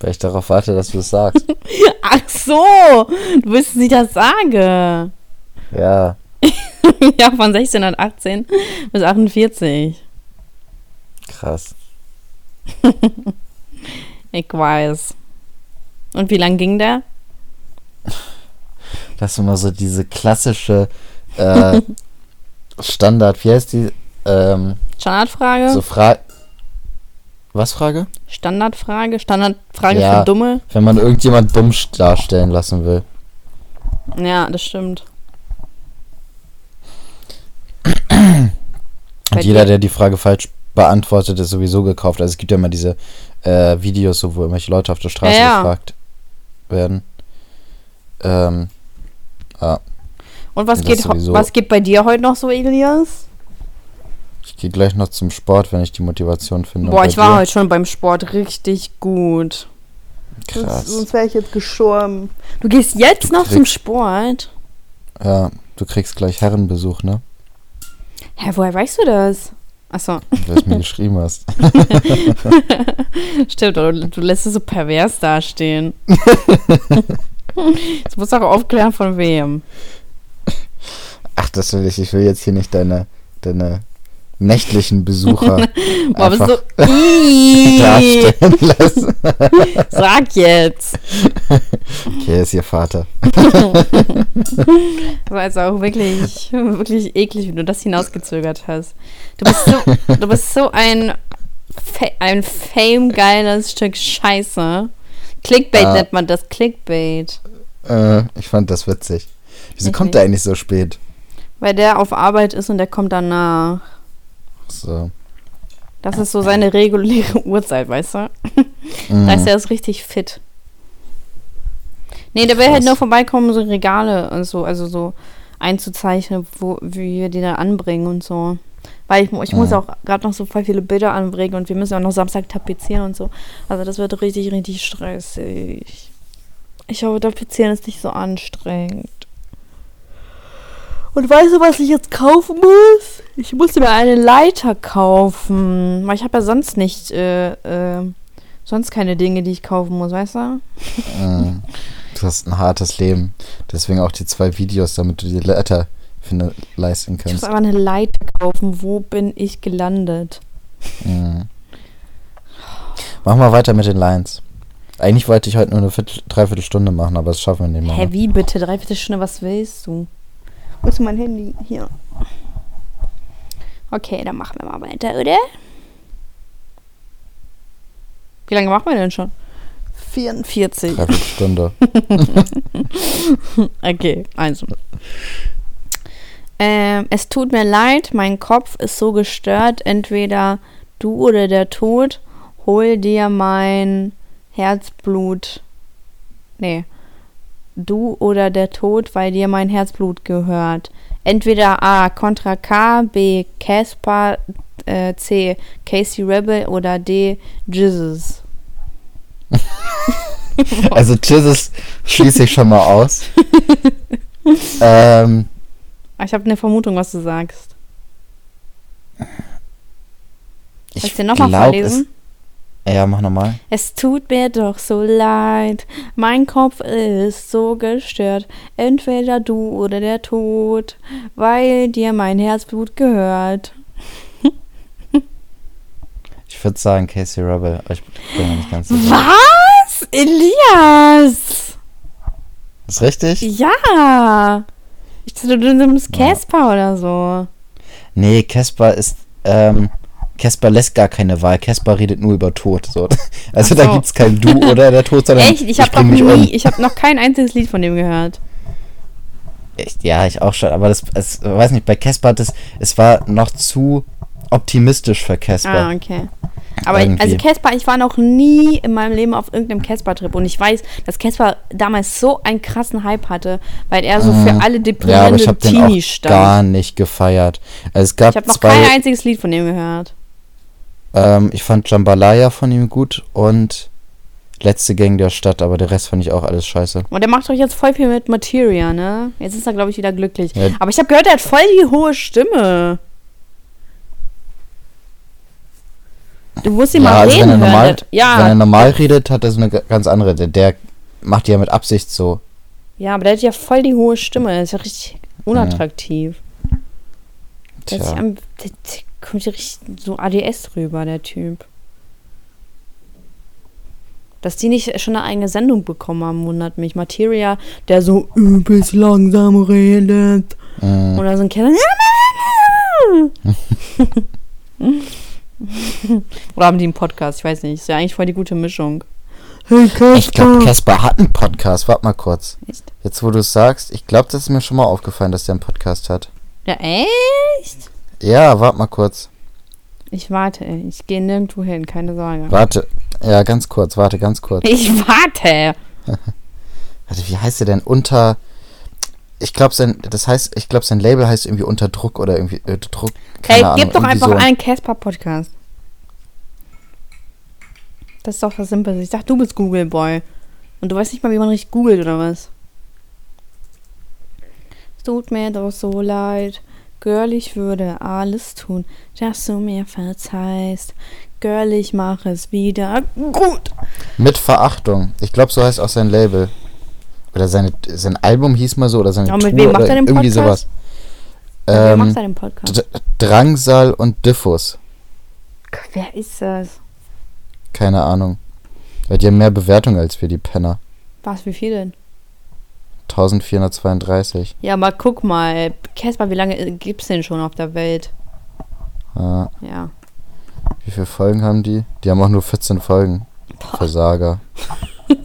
B: Weil ich darauf warte, dass du es sagst.
A: Ach so, du willst, dass ich das sage.
B: ja,
A: ja, von 1618 bis 48.
B: krass.
A: Ich weiß. Und wie lang ging der?
B: Das ist immer so diese klassische äh, Standard, wie heißt die? Ähm,
A: Standardfrage?
B: so Frage. Was Frage?
A: Standardfrage? Standardfrage
B: Ja.
A: für Dumme?
B: Wenn man irgendjemand dumm darstellen lassen will.
A: Ja, das stimmt.
B: Und jeder, der die Frage falsch beantwortet, ist sowieso gekauft. Also es gibt ja immer diese äh, Videos, so, wo irgendwelche Leute auf der Straße
A: Ja, ja.
B: gefragt werden. Ähm, ah,
A: Und was geht, was geht bei dir heute noch so, Elias?
B: ich gehe gleich noch zum Sport, wenn ich die Motivation finde.
A: Boah, ich war
B: dir?
A: heute schon beim Sport richtig gut.
B: Krass.
A: wäre ich jetzt gestorben. Du gehst jetzt
B: Du
A: noch zum Sport?
B: Ja, du kriegst gleich Herrenbesuch, ne?
A: Hä, woher weißt du das? Achso,
B: Weil du es mir geschrieben hast.
A: stimmt, du, du lässt es so pervers dastehen. Jetzt musst du auch aufklären, von wem.
B: Ach, das will ich. Ich will jetzt hier nicht deine, deine nächtlichen Besucher
A: Boah, bist
B: darstellen lassen.
A: Sag jetzt.
B: Okay, ist ihr Vater.
A: Das war jetzt auch wirklich, wirklich eklig, wie du das hinausgezögert hast. Du bist so, du bist so ein, Fa ein fame-geiles Stück Scheiße. Clickbait
B: Ah.
A: nennt man das, Clickbait.
B: Äh, ich fand das witzig. Wieso
A: Ich
B: kommt der eigentlich so spät?
A: Weil der auf Arbeit ist und der kommt danach.
B: So.
A: Das ist so seine reguläre Uhrzeit, weißt du?
B: Mhm.
A: Da ist er ist richtig fit. Nee, der will halt nur vorbeikommen, so Regale und so, also so einzuzeichnen, wo, wie wir die da anbringen und so. Weil ich, ich muss auch gerade noch so voll viele Bilder anbringen und wir müssen auch noch Samstag tapezieren und so. Also das wird richtig, richtig stressig. Ich hoffe, tapezieren ist nicht so anstrengend. Und weißt du, was ich jetzt kaufen muss? Ich musste mir eine Leiter kaufen. Weil ich habe ja sonst nicht, äh, äh, sonst keine Dinge, die ich kaufen muss, weißt du?
B: Mhm. Du hast ein hartes Leben. Deswegen auch die zwei Videos, damit du die Letter finde, leisten
A: Ich muss
B: kannst.
A: aber eine Leiter kaufen. Wo bin ich gelandet?
B: Mhm. Machen wir weiter mit den Lines. Eigentlich wollte ich heute nur eine Viertel, Dreiviertelstunde machen, aber das schaffen wir nicht mehr.
A: Hä, wie bitte? Dreiviertel Stunde, was willst du? Wo ist mein Handy? Hier. Okay, dann machen wir mal weiter, oder? Wie lange machen wir denn schon? 44.
B: Dreiviertelstunde.
A: Okay, also. Ähm, es tut mir leid, mein Kopf ist so gestört. Entweder du oder der Tod. Hol dir mein Herzblut. Nee. du oder der Tod, weil dir mein Herzblut gehört. Entweder A. Contra K, B. Casper, äh, C. Casey Rebel oder D. Jesus.
B: Also Jesus schließe ich schon mal aus. ähm,
A: Ich habe eine Vermutung, was du sagst. Soll
B: ich
A: ich den nochmal vorlesen?
B: Es, ja, mach nochmal.
A: Es tut mir doch so leid, mein Kopf ist so gestört. Entweder du oder der Tod, weil dir mein Herzblut gehört.
B: Ich würde sagen Casey Rebel, aber ich bin mir nicht ganz sicher.
A: Was? Elias!
B: Ist richtig?
A: Ja! Ich dachte, du nimmst Casper oder so.
B: Nee, Casper ist, ähm, Casper lässt gar keine Wahl. Casper redet nur über Tod. So. Also
A: so.
B: da gibt's kein Du oder der Tod, sondern
A: Echt? Ich habe noch
B: um.
A: ich habe noch kein einziges Lied von dem gehört.
B: Echt? Ja, ich auch schon. Aber das, es, weiß nicht, bei Casper es, es war noch zu optimistisch für Casper.
A: Ah, okay. Aber
B: Irgendwie.
A: also Casper, ich war noch nie in meinem Leben auf irgendeinem Casper-Trip und ich weiß, dass Casper damals so einen krassen Hype hatte, weil er so für alle
B: Mhm. ja, aber ich habe den auch
A: stand.
B: gar nicht gefeiert. Also es gab
A: Ich habe noch
B: zwei,
A: kein einziges Lied von dem gehört.
B: ähm, ich fand Jambalaya von ihm gut und Letzte Gang der Stadt, aber der Rest fand ich auch alles scheiße.
A: Und der macht doch jetzt voll viel mit Materia, ne? Jetzt ist er, glaube ich, wieder glücklich.
B: Ja.
A: Aber ich habe gehört, er hat voll die hohe Stimme. Du musst ihn mal
B: also
A: reden
B: wenn er
A: hören.
B: normal,
A: der- ja,
B: wenn er normal redet, hat er so eine ga- ganz andere. Der, der macht ja mit Absicht so.
A: ja, aber der hat ja voll die hohe Stimme. Der ist ja richtig unattraktiv. Der, ja
B: Tja.
A: am- der, der kommt ja richtig so ADS rüber, der Typ. Dass die nicht schon eine eigene Sendung bekommen haben, wundert mich. Materia, der so übelst langsam redet.
B: Mm,
A: Oder so ein Kerl. Oder haben die einen Podcast? Ich weiß nicht. Ist ja eigentlich voll die gute Mischung. Hey,
B: ich glaube, Casper hat einen Podcast. Warte mal kurz.
A: Echt?
B: Jetzt, wo du es sagst, ich glaube, das ist mir schon mal aufgefallen, dass der einen Podcast hat.
A: Ja, echt?
B: Ja, warte mal kurz.
A: Ich warte. Ich gehe nirgendwo hin, keine Sorge.
B: Warte. Ja, ganz kurz. Warte, ganz kurz.
A: Ich warte.
B: Warte, wie heißt der denn? Unter. Ich glaube, sein. Das heißt, ich glaube, sein Label heißt irgendwie unter Druck oder irgendwie. Äh, Druck. Keine
A: Hey,
B: Ahnung.
A: gib doch einfach
B: so.
A: einen Casper-Podcast. Das ist doch das Simpelste. Ich dachte, du bist Google Boy. Und du weißt nicht mal, wie man richtig googelt oder was? Es tut mir doch so leid. Girl, ich würde alles tun, dass du mir verzeihst. Girl, ich mache es wieder gut.
B: Mit Verachtung. Ich glaube, so heißt auch sein Label. Oder seine, sein Album hieß mal so, oder seine
A: Ja, mit
B: Tour
A: wem macht
B: oder
A: er den
B: irgendwie
A: Podcast?
B: sowas.
A: Wer
B: Ähm,
A: macht da den Podcast?
B: D- Drangsal und Diffus.
A: Wer ist das?
B: Keine Ahnung. Die haben mehr Bewertungen als wir, die Penner.
A: Was, wie viel denn?
B: 1432.
A: Ja, aber guck mal. Casper, wie lange gibt's denn schon auf der Welt?
B: Ja,
A: Ja.
B: wie viele Folgen haben die? Die haben auch nur 14 Folgen. Versager.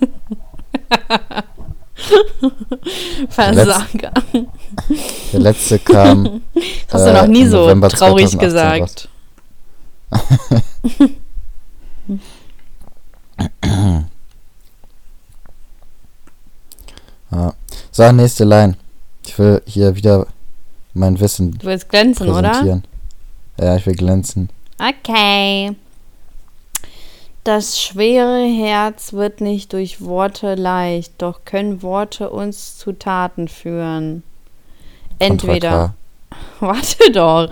A: Versager.
B: Der letzte kam.
A: Das hast du
B: äh,
A: noch nie
B: im
A: so
B: November
A: traurig
B: 2018
A: gesagt.
B: Ja. So, nächste Line. Ich will hier wieder mein Wissen
A: Du willst glänzen, oder?
B: Ja, ich will glänzen.
A: Okay. Das schwere Herz wird nicht durch Worte leicht, doch können Worte uns zu Taten führen. Entweder, warte doch,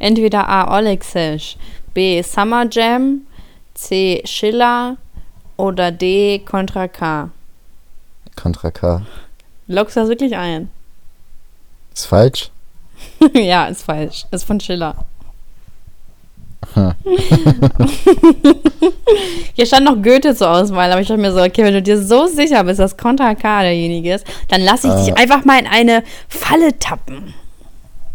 A: entweder A. Olexisch, B. Summer Jam, C. Schiller oder D. Contra K.
B: K. Contra K.
A: Lockst du das wirklich ein?
B: Ist falsch?
A: ja, ist falsch. Ist von Schiller. Hier stand noch Goethe zur Auswahl, aber ich dachte mir so, okay, wenn du dir so sicher bist, dass Contra K derjenige ist, dann lass ich dich
B: Äh.
A: einfach mal in eine Falle tappen.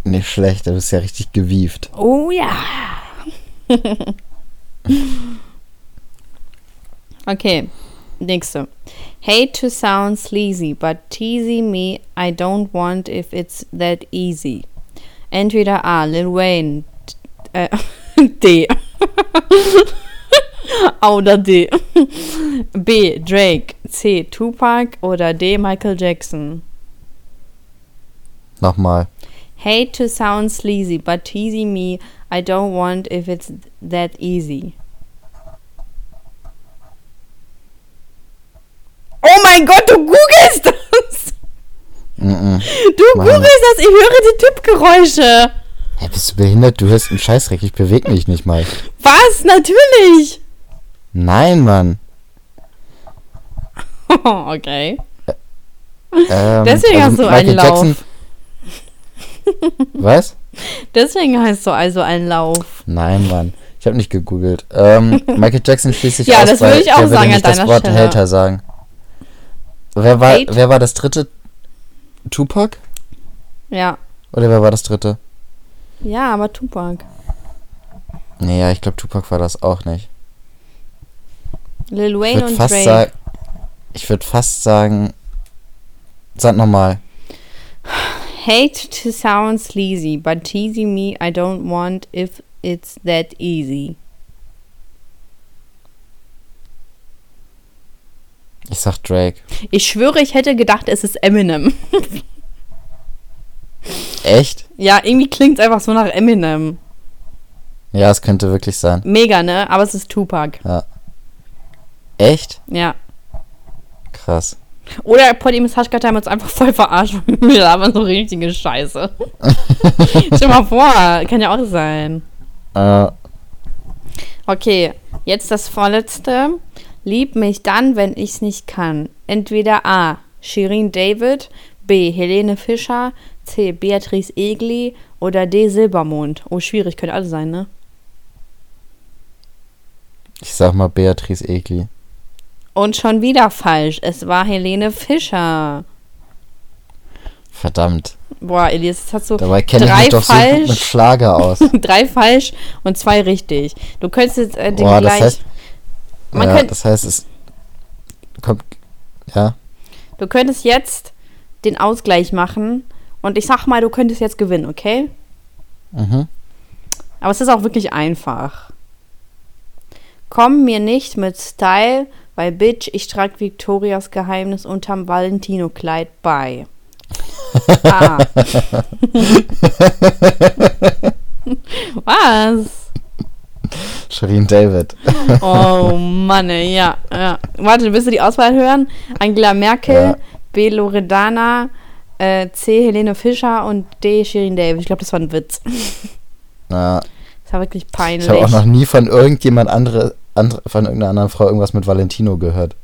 B: Nicht schlecht, du bist ja richtig gewieft.
A: Oh ja. okay, nächste. Hate to sound sleazy, but teasing me I don't want if it's that easy. Entweder A. Lil Wayne. Äh, D. A oder D. B. Drake. C. Tupac oder D. Michael Jackson?
B: Nochmal.
A: Hate to sound sleazy, but teasy me, I don't want if it's that easy. Oh mein Gott, du googelst das!
B: Mm -mm.
A: Du googelst das, ich höre die Tippgeräusche.
B: Hä, bist du behindert? Du hörst einen Scheißdreck. Ich bewege mich nicht mal.
A: Was? Natürlich!
B: Nein, Mann.
A: okay.
B: Ähm,
A: Deswegen hast du einen Lauf.
B: Was?
A: Deswegen heißt du also ein Lauf.
B: Nein, Mann. Ich habe nicht gegoogelt. Ähm, Michael Jackson schließt sich
A: Ja,
B: aus,
A: das würde ich auch sagen an
B: nicht das
A: deiner
B: Wort
A: Stelle.
B: Hater sagen. Wer war,
A: Hate?
B: wer war das dritte? Tupac?
A: Ja.
B: Oder wer war das dritte?
A: Ja, aber Tupac.
B: Nee, ja, ich glaube, Tupac war das auch nicht.
A: Lil Wayne und
B: fast
A: Drake.
B: Ich würde fast sagen. Sag nochmal.
A: Hate to sound sleazy, but teasy me, I don't want if it's that easy.
B: Ich sag Drake.
A: Ich schwöre, ich hätte gedacht, es ist Eminem.
B: Echt?
A: ja, irgendwie klingt es einfach so nach Eminem.
B: Ja, es könnte wirklich sein.
A: Mega, ne? Aber es ist Tupac.
B: Echt?
A: Ja.
B: Krass.
A: Oder Podiums Haschkat haben uns einfach voll verarscht. Wir labern so richtige Scheiße. Stell mal vor, kann ja auch sein.
B: Äh,
A: Okay, jetzt das vorletzte. Lieb mich dann, wenn ich's nicht kann. Entweder A. Shirin David, B. Helene Fischer, C. Beatrice Egli oder D. Silbermond. Oh, schwierig, könnte alle sein, ne?
B: ich sag mal Beatrice Egli.
A: Und schon wieder falsch. Es war Helene Fischer.
B: Verdammt.
A: Boah, Elias, jetzt hast du
B: Dabei kenne ich
A: drei
B: mich doch so gut mit
A: falsch,
B: Schlager aus.
A: drei falsch und zwei richtig. Du könntest jetzt äh, den
B: Boah, das
A: gleich.
B: heißt,
A: Man
B: ja,
A: könnt-
B: das heißt, es kommt, ja,
A: Du könntest jetzt den Ausgleich machen und ich sag mal, du könntest jetzt gewinnen, okay?
B: mhm.
A: Aber es ist auch wirklich einfach. Komm mir nicht mit Style, weil Bitch, ich trag Victorias Geheimnis unterm Valentino-Kleid bei. Ah. Was?
B: Shirin David.
A: Oh Mann, ja, ja. Warte, willst du die Auswahl hören? Angela Merkel,
B: Ja.
A: B. Loredana, äh, C. Helene Fischer und D. Shirin David. Ich glaube, das war ein Witz.
B: Ja,
A: Das war wirklich peinlich.
B: ich habe auch noch nie von irgendjemand andere, andere, von irgendeiner anderen Frau irgendwas mit Valentino gehört.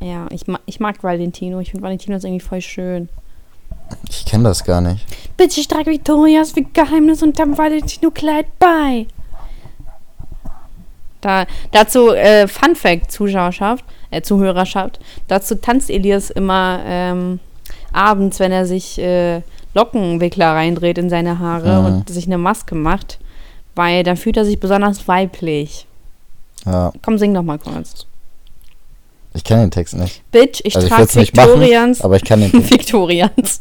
A: Ja, ich, ma ich mag Valentino. Ich finde Valentino ist irgendwie voll schön.
B: Ich kenne das gar nicht.
A: Bitte, ich trage Victorias Geheimnis unterm Valentino-Kleid bei. Da, dazu, äh, Fun Fact, Zuschauerschaft, äh, Zuhörerschaft. Dazu tanzt Elias immer ähm, abends, wenn er sich äh, Lockenwickler reindreht in seine Haare
B: Mhm.
A: und sich eine Maske macht, weil dann fühlt er sich besonders weiblich.
B: Ja,
A: Komm, sing doch mal kurz.
B: ich kenne den Text nicht.
A: Bitch, ich
B: also
A: trage
B: nicht machen,
A: Victorians.
B: aber ich kann den Text.
A: Victorians.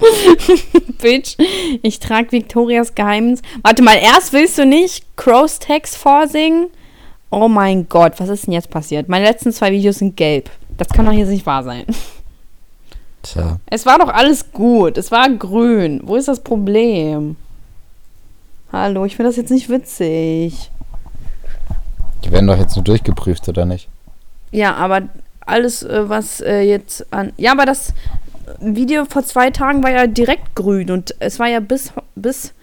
A: Bitch, ich trage Victorias Geheimnis. Warte mal, erst willst du nicht Crows Text vorsingen? Oh mein Gott, was ist denn jetzt passiert? Meine letzten zwei Videos sind gelb. Das kann doch jetzt nicht wahr sein.
B: Tja,
A: Es war doch alles gut. Es war grün. Wo ist das Problem? Hallo, ich finde das jetzt nicht witzig.
B: die werden doch jetzt nur durchgeprüft, oder nicht?
A: Ja, aber alles, äh, was äh, jetzt an. Ja, aber das Video vor zwei Tagen war ja direkt grün und es war ja bis, bis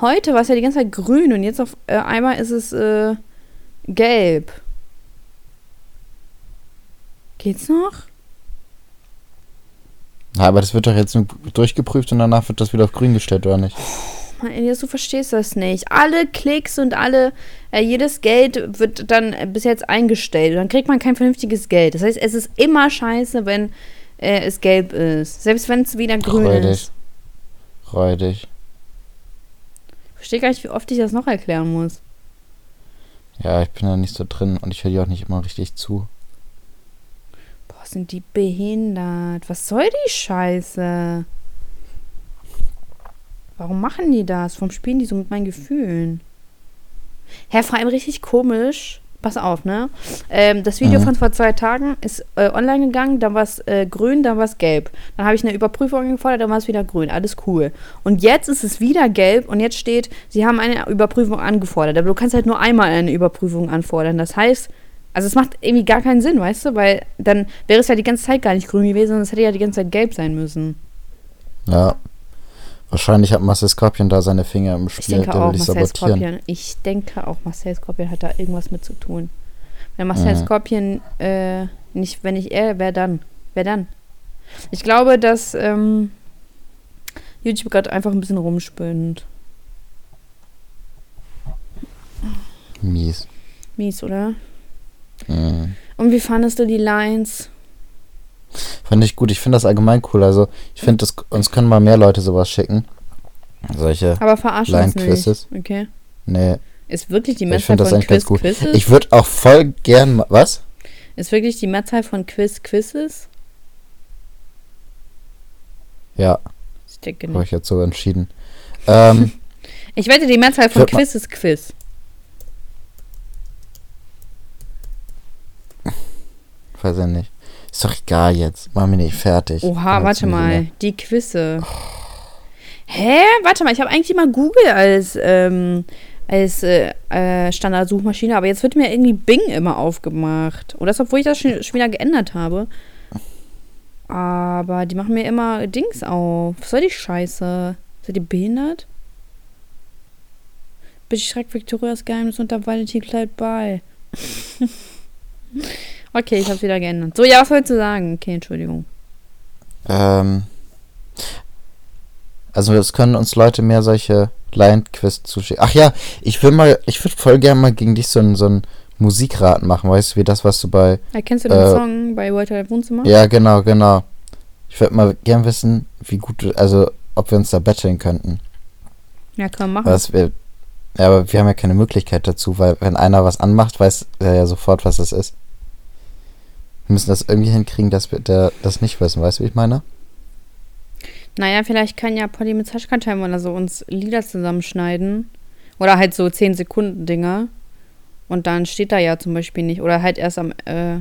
A: heute war es ja die ganze Zeit grün und jetzt auf äh, einmal ist es äh, gelb. Geht's noch?
B: Ja, aber das wird doch jetzt nur durchgeprüft und danach wird das wieder auf grün gestellt, oder nicht?
A: Mann, Elias, du verstehst das nicht. Alle Klicks und alle, äh, jedes Geld wird dann bis jetzt eingestellt. Und dann kriegt man kein vernünftiges Geld. Das heißt, es ist immer scheiße, wenn äh, es gelb ist. Selbst wenn es wieder grün
B: Freudig.
A: ist.
B: Räudig.
A: Ich verstehe gar nicht, wie oft ich das noch erklären muss.
B: Ja, ich bin da nicht so drin und ich höre dir auch nicht immer richtig zu.
A: Boah, sind die behindert. Was soll die Scheiße? Warum machen die das? Warum spielen die so mit meinen Gefühlen? Hä, vor allem richtig komisch. Pass auf, ne? Ähm, das Video
B: Mhm.
A: von vor zwei Tagen ist äh, online gegangen, dann war es äh, grün, dann war es gelb. Dann habe ich eine Überprüfung angefordert, dann war es wieder grün. Alles cool. Und jetzt ist es wieder gelb und jetzt steht, sie haben eine Überprüfung angefordert. Aber du kannst halt nur einmal eine Überprüfung anfordern. Das heißt, also es macht irgendwie gar keinen Sinn, weißt du? Weil dann wäre es ja die ganze Zeit gar nicht grün gewesen, sondern es hätte ja die ganze Zeit gelb sein müssen.
B: Ja. Wahrscheinlich hat Marcel Scorpion da seine Finger im
A: Ich
B: Spiel,
A: denke
B: der
A: auch,
B: will dich
A: Marcel
B: sabotieren.
A: Ich denke auch, Marcel Scorpion hat da irgendwas mit zu tun. Wenn Marcel
B: Mhm.
A: Scorpion äh, nicht, wenn nicht er, wer dann? Wer dann? Ich glaube, dass ähm, YouTube gerade einfach ein bisschen rumspinnt.
B: Mies.
A: Mies, oder?
B: Mhm.
A: Und wie fandest du die Lines?
B: Fand ich gut. Ich finde das allgemein cool. Also, ich finde, uns können mal mehr Leute sowas schicken. Solche.
A: Aber verarschen.
B: Line-Quizzes?
A: Okay.
B: Nee.
A: Ist wirklich die
B: Ich
A: Mehrzahl von Quiz
B: gut.
A: Quizzes?
B: Ich würde auch voll gern. Was?
A: Ist wirklich die Mehrzahl von Quiz Quizzes?
B: Ja,
A: Ich denke
B: habe
A: nicht.
B: ich jetzt so entschieden. Ähm,
A: Ich wette, die Mehrzahl von Quiz ist Quiz.
B: weiß ich nicht. Ist doch egal jetzt. Mach mich nicht fertig.
A: Oha, warte mal.
B: mehr.
A: Die Quizze. Hä? Warte mal, ich habe eigentlich immer Google als, ähm, als äh, äh, Standardsuchmaschine, aber jetzt wird mir irgendwie Bing immer aufgemacht. Und das, obwohl ich das schon, schon wieder geändert habe. Aber die machen mir immer Dings auf. Was soll die Scheiße? Seid ihr behindert? Bitte schreckt Victorias Geheimnis unter Valentin Kleid bei. okay, ich hab's wieder geändert. So, ja, was wolltest du sagen? Okay, Entschuldigung.
B: Ähm, also es können uns Leute mehr solche Line-Quiz zuschicken. Ach ja, ich will mal, ich würde voll gerne mal gegen dich so ein, so ein Musikraten machen, weißt du, wie das, was du bei.
A: Erkennst du den
B: Äh,
A: Song bei Walter Wohnzimmer?
B: Ja, genau, genau. Ich würde mal gern wissen, wie gut du, also ob wir uns da betteln könnten.
A: Ja, kann man machen.
B: Was wir, ja, aber wir haben ja keine Möglichkeit dazu, weil wenn einer was anmacht, weiß er ja sofort, was das ist. Wir müssen das irgendwie hinkriegen, dass wir der, das nicht wissen, weißt du, wie ich meine?
A: Naja, vielleicht kann ja Polly mit Sascha Time oder so uns Lieder zusammenschneiden. Oder halt so 10 Sekunden Dinger. Und dann steht da ja zum Beispiel nicht. Oder halt erst am, äh,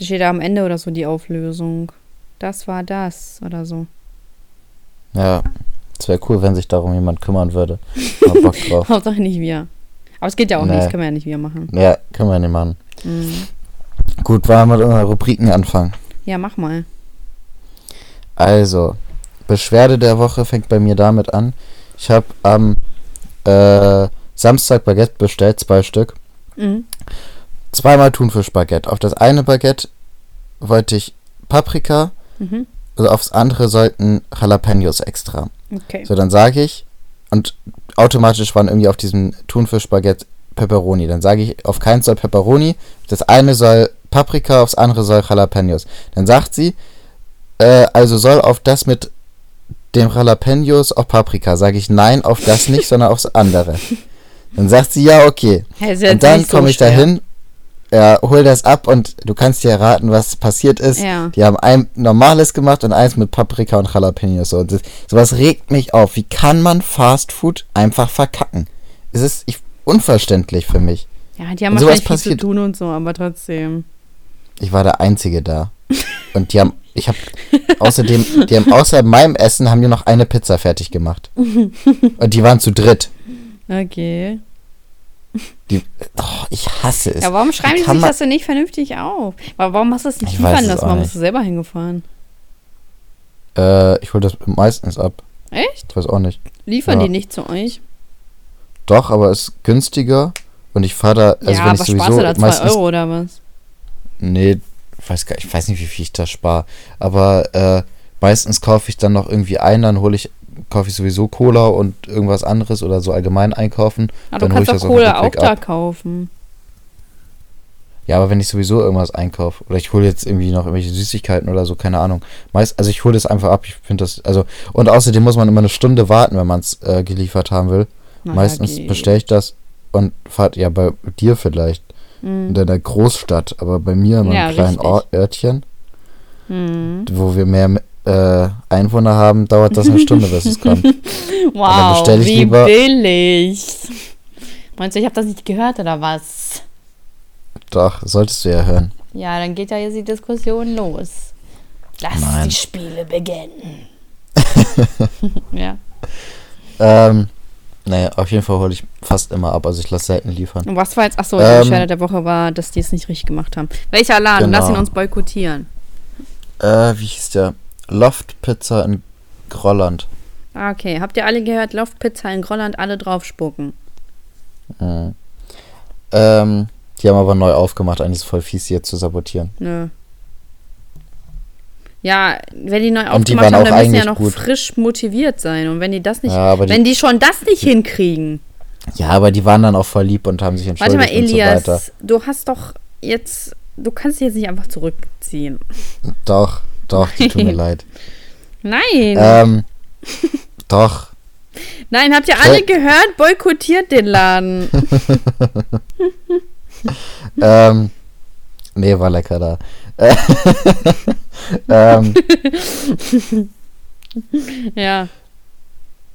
A: steht da am Ende oder so die Auflösung. Das war das oder so.
B: Ja, es wäre cool, wenn sich darum jemand kümmern würde. Bock drauf.
A: Hauptsache nicht wir. Aber es geht ja auch
B: Nee.
A: nicht, das können wir ja nicht wir machen.
B: Ja, können wir nicht machen.
A: Mhm.
B: Gut, wollen wir mit unseren Rubriken anfangen.
A: Ja, mach mal.
B: Also, Beschwerde der Woche fängt bei mir damit an. Ich habe am äh, Samstag Baguette bestellt, zwei Stück.
A: Mhm.
B: Zweimal Thunfischbaguette. Auf das eine Baguette wollte ich Paprika,
A: Mhm.
B: also aufs andere sollten Jalapenos extra.
A: Okay.
B: So, dann sage ich, und automatisch waren irgendwie auf diesem Thunfischbaguette Pepperoni. Dann sage ich, auf keins soll Pepperoni, das eine soll Paprika, aufs andere soll Jalapenos. Dann sagt sie, äh, also soll auf das mit dem Jalapenos auch Paprika. Sage ich, nein, auf das nicht, sondern aufs andere. Dann sagt sie, ja, okay.
A: Jetzt
B: Und dann
A: nicht so
B: komme ich
A: schwer.
B: dahin, ja, hol das ab und du kannst dir erraten, was passiert ist.
A: Ja.
B: Die haben ein normales gemacht und eins mit Paprika und Jalapenos. So. Und das, sowas regt mich auf. Wie kann man Fast Food einfach verkacken? Es ist ich, unverständlich für mich.
A: Ja, die haben
B: Und sowas
A: viel zu tun und so, aber trotzdem.
B: Ich war der Einzige da. Und die haben, ich habe außerdem, die haben außer meinem Essen haben die noch eine Pizza fertig gemacht. Und die waren zu dritt.
A: Okay.
B: Die, oh, ich hasse es.
A: Ja, warum schreiben die sich das denn nicht vernünftig auf? Warum hast du es nicht
B: Ich
A: liefern lassen? Warum bist du selber hingefahren?
B: Äh, ich hole das meistens ab.
A: Echt?
B: Ich weiß auch nicht.
A: Liefern
B: Ja.
A: die nicht zu euch?
B: Doch, aber es ist günstiger. Und ich fahre da, also
A: ja,
B: wenn ich
A: aber
B: sowieso
A: sparst du da 2
B: meistens
A: Euro oder was?
B: Nee, weiß gar, ich weiß nicht, wie viel ich da spare. Aber äh, meistens kaufe ich dann noch irgendwie ein, dann hole ich, kaufe ich sowieso Cola und irgendwas anderes oder so allgemein einkaufen.
A: Ah, du
B: dann hole ich
A: kannst doch Cola auch
B: Rückweg
A: da
B: ab.
A: kaufen.
B: Ja, aber wenn ich sowieso irgendwas einkaufe oder ich hole jetzt irgendwie noch irgendwelche Süßigkeiten oder so, keine Ahnung. Meist, also ich hole das einfach ab. Ich finde das, also und außerdem muss man immer eine Stunde warten, wenn man es äh, geliefert haben will.
A: Na,
B: Meistens bestelle ich das und fahrt ja bei dir vielleicht in
A: Mhm.
B: deiner Großstadt, aber bei mir in meinem
A: Ja,
B: kleinen. Ort, Örtchen.
A: Mhm.
B: wo wir mehr äh, Einwohner haben, dauert das eine Stunde, bis es kommt.
A: Wow, wie
B: lieber-
A: billig. Meinst du, ich habe das nicht gehört oder was?
B: Doch, solltest du ja hören.
A: Ja, dann geht ja jetzt die Diskussion los. Lass
B: Nein.
A: die Spiele beginnen. ja.
B: Ähm, naja, auf jeden Fall hole ich fast immer ab, also ich lasse selten liefern.
A: Und was war jetzt? Achso,
B: Ähm,
A: Beschwerde der Woche war, dass die es nicht richtig gemacht haben. Welcher Laden?
B: Genau.
A: Lass ihn uns boykottieren.
B: Äh, wie hieß der? Loft Pizza in Grolland.
A: Ah, okay. Habt ihr alle gehört? Loftpizza in Grolland, alle draufspucken.
B: Mhm. Ähm, die haben aber neu aufgemacht, eigentlich ist voll fies, die jetzt zu sabotieren.
A: Nö. Ja, wenn die neu
B: die
A: aufgemacht
B: waren
A: haben, dann müssen die ja noch
B: gut.
A: frisch motiviert sein. Und wenn die das nicht,
B: Ja, die-
A: wenn die schon das nicht hinkriegen.
B: Ja, aber die waren dann auch voll lieb und haben sich
A: Warte
B: entschuldigt
A: mal,
B: und so
A: Elias,
B: weiter.
A: du hast doch jetzt, du kannst dich jetzt nicht einfach zurückziehen.
B: Doch, doch, die tut mir leid.
A: Nein,
B: Ähm, doch.
A: nein, habt ihr alle gehört? Boykottiert den Laden.
B: Ähm, nee, war lecker da. Äh, ähm,
A: ja.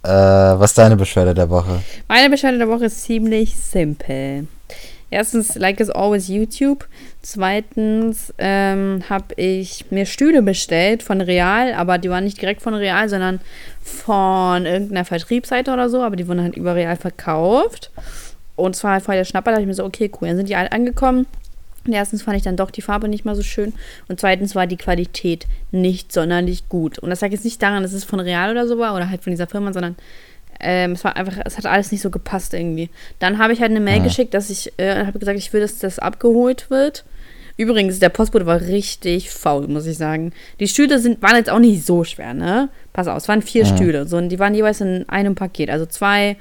B: äh, was ist deine Beschwerde der Woche?
A: Meine Beschwerde der Woche ist ziemlich simpel. Erstens, like as always, YouTube. Zweitens ähm, habe ich mir Stühle bestellt von Real, aber die waren nicht direkt von Real, sondern von irgendeiner Vertriebsseite oder so, aber die wurden halt über Real verkauft. Und zwar halt voll der Schnapper, da dachte ich mir so, okay, cool, dann sind die alle angekommen. Erstens fand ich dann doch die Farbe nicht mal so schön. Und zweitens war die Qualität nicht sonderlich gut. Und das lag jetzt nicht daran, dass es von Real oder so war oder halt von dieser Firma, sondern ähm, es war einfach, es hat alles nicht so gepasst irgendwie. Dann habe ich halt eine Mail
B: Ja.
A: geschickt, dass ich äh, habe gesagt, ich will, dass das abgeholt wird. Übrigens, der Postbote war richtig faul, muss ich sagen. Die Stühle sind, waren jetzt auch nicht so schwer, ne? Pass auf, es waren vier
B: Ja.
A: Stühle. So, und die waren jeweils in einem Paket. Also zwei,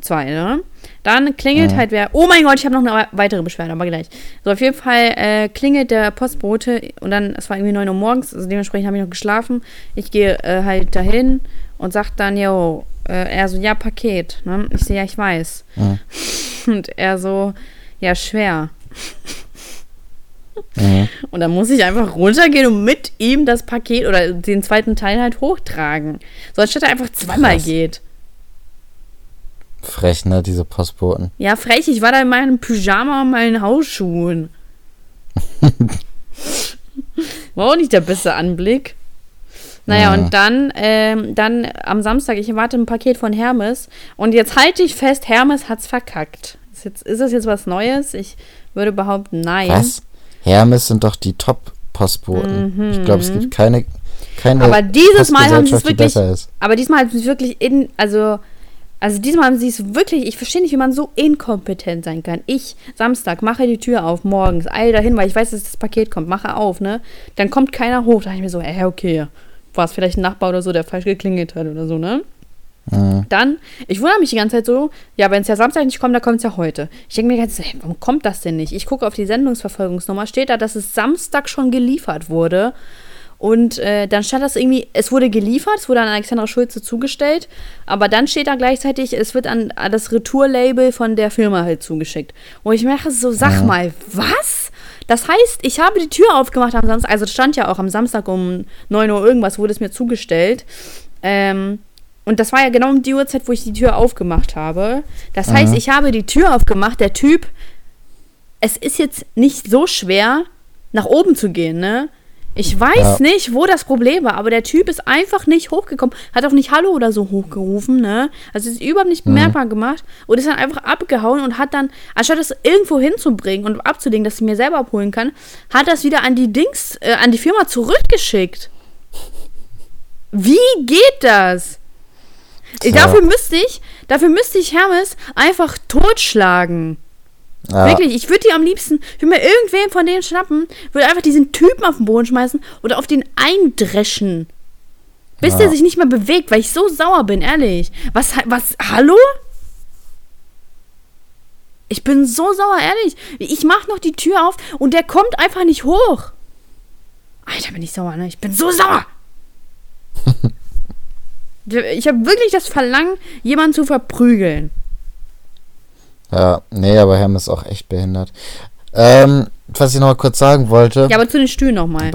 A: zwei, ne? Dann klingelt
B: Ja.
A: halt wer. Oh mein Gott, ich habe noch eine weitere Beschwerde, aber gleich. So, auf jeden Fall äh, klingelt der Postbote und dann, es war irgendwie 9 Uhr morgens, also dementsprechend habe ich noch geschlafen. Ich gehe äh, halt dahin und sag dann, yo, äh, er so, ja, Paket. Ne? Ich so, ja, ich weiß.
B: Mhm.
A: Und er so, ja, schwer.
B: Mhm.
A: Und dann muss ich einfach runtergehen und mit ihm das Paket oder den zweiten Teil halt hochtragen. So anstatt er einfach zweimal
B: Krass.
A: geht.
B: Frech, ne, diese Postboten.
A: Ja, frech, ich war da in meinem Pyjama und meinen Hausschuhen. War auch nicht der beste Anblick. Naja,
B: Ja.
A: und dann, ähm, dann am Samstag, ich erwarte ein Paket von Hermes. Und jetzt halte ich fest, Hermes hat's verkackt. Ist, jetzt, ist das jetzt was Neues? Ich würde behaupten, nein.
B: Was? Hermes sind doch die Top-Postboten. Ich glaube, es gibt keine, keine
A: Mhm. Aber dieses Mal haben sie es wirklich. Aber diesmal haben sie es wirklich in, also, also diesmal haben sie es wirklich, ich verstehe nicht, wie man so inkompetent sein kann. Ich, Samstag, mache die Tür auf, morgens, eil dahin, weil ich weiß, dass das Paket kommt, mache auf, ne? Dann kommt keiner hoch, da dachte ich mir so, ey, okay, war es vielleicht ein Nachbar oder so, der falsch geklingelt hat oder so, ne?
B: Mhm.
A: Dann, ich wundere mich die ganze Zeit so, ja, wenn es ja Samstag nicht kommt, dann kommt es ja heute. Ich denke mir die ganze Zeit, hey, warum kommt das denn nicht? Ich gucke auf die Sendungsverfolgungsnummer, steht da, dass es Samstag schon geliefert wurde. Und äh, dann stand das irgendwie, es wurde geliefert, es wurde an Alexandra Schulze zugestellt, aber dann steht da gleichzeitig, es wird an, an das Retour-Label von der Firma halt zugeschickt. Und ich merke so, sag mal, was? Das heißt, ich habe die Tür aufgemacht am Samstag, also es stand ja auch am Samstag um 9 Uhr irgendwas, wurde es mir zugestellt. Ähm, und das war ja genau um die Uhrzeit, wo ich die Tür aufgemacht habe. Das
B: Mhm.
A: heißt, ich habe die Tür aufgemacht. Der Typ, es ist jetzt nicht so schwer, nach oben zu gehen, ne? Ich weiß
B: Ja.
A: nicht, wo das Problem war, aber der Typ ist einfach nicht hochgekommen, hat auch nicht Hallo oder so hochgerufen, ne? Also ist überhaupt nicht bemerkbar gemacht und ist dann einfach abgehauen und hat dann, anstatt das irgendwo hinzubringen und abzulegen, dass ich mir selber abholen kann, hat das wieder an die Dings, äh, an die Firma zurückgeschickt. Wie geht das?
B: Tja.
A: Dafür müsste ich, dafür müsste ich Hermes einfach totschlagen.
B: Ja,
A: Wirklich, ich würde die am liebsten, ich würde mir irgendwen von denen schnappen, würde einfach diesen Typen auf den Boden schmeißen oder auf den eindreschen. Bis
B: Ja.
A: der sich nicht mehr bewegt, weil ich so sauer bin, ehrlich. Was, was, hallo? Ich bin so sauer, ehrlich. Ich mach noch die Tür auf und der kommt einfach nicht hoch. Alter, bin ich sauer, ne? Ich bin so sauer. ich habe wirklich das Verlangen, jemanden zu verprügeln.
B: Ja, nee, aber Hermes ist auch echt behindert. Ähm, was ich noch mal kurz sagen wollte,
A: Ja, aber zu den Stühlen nochmal.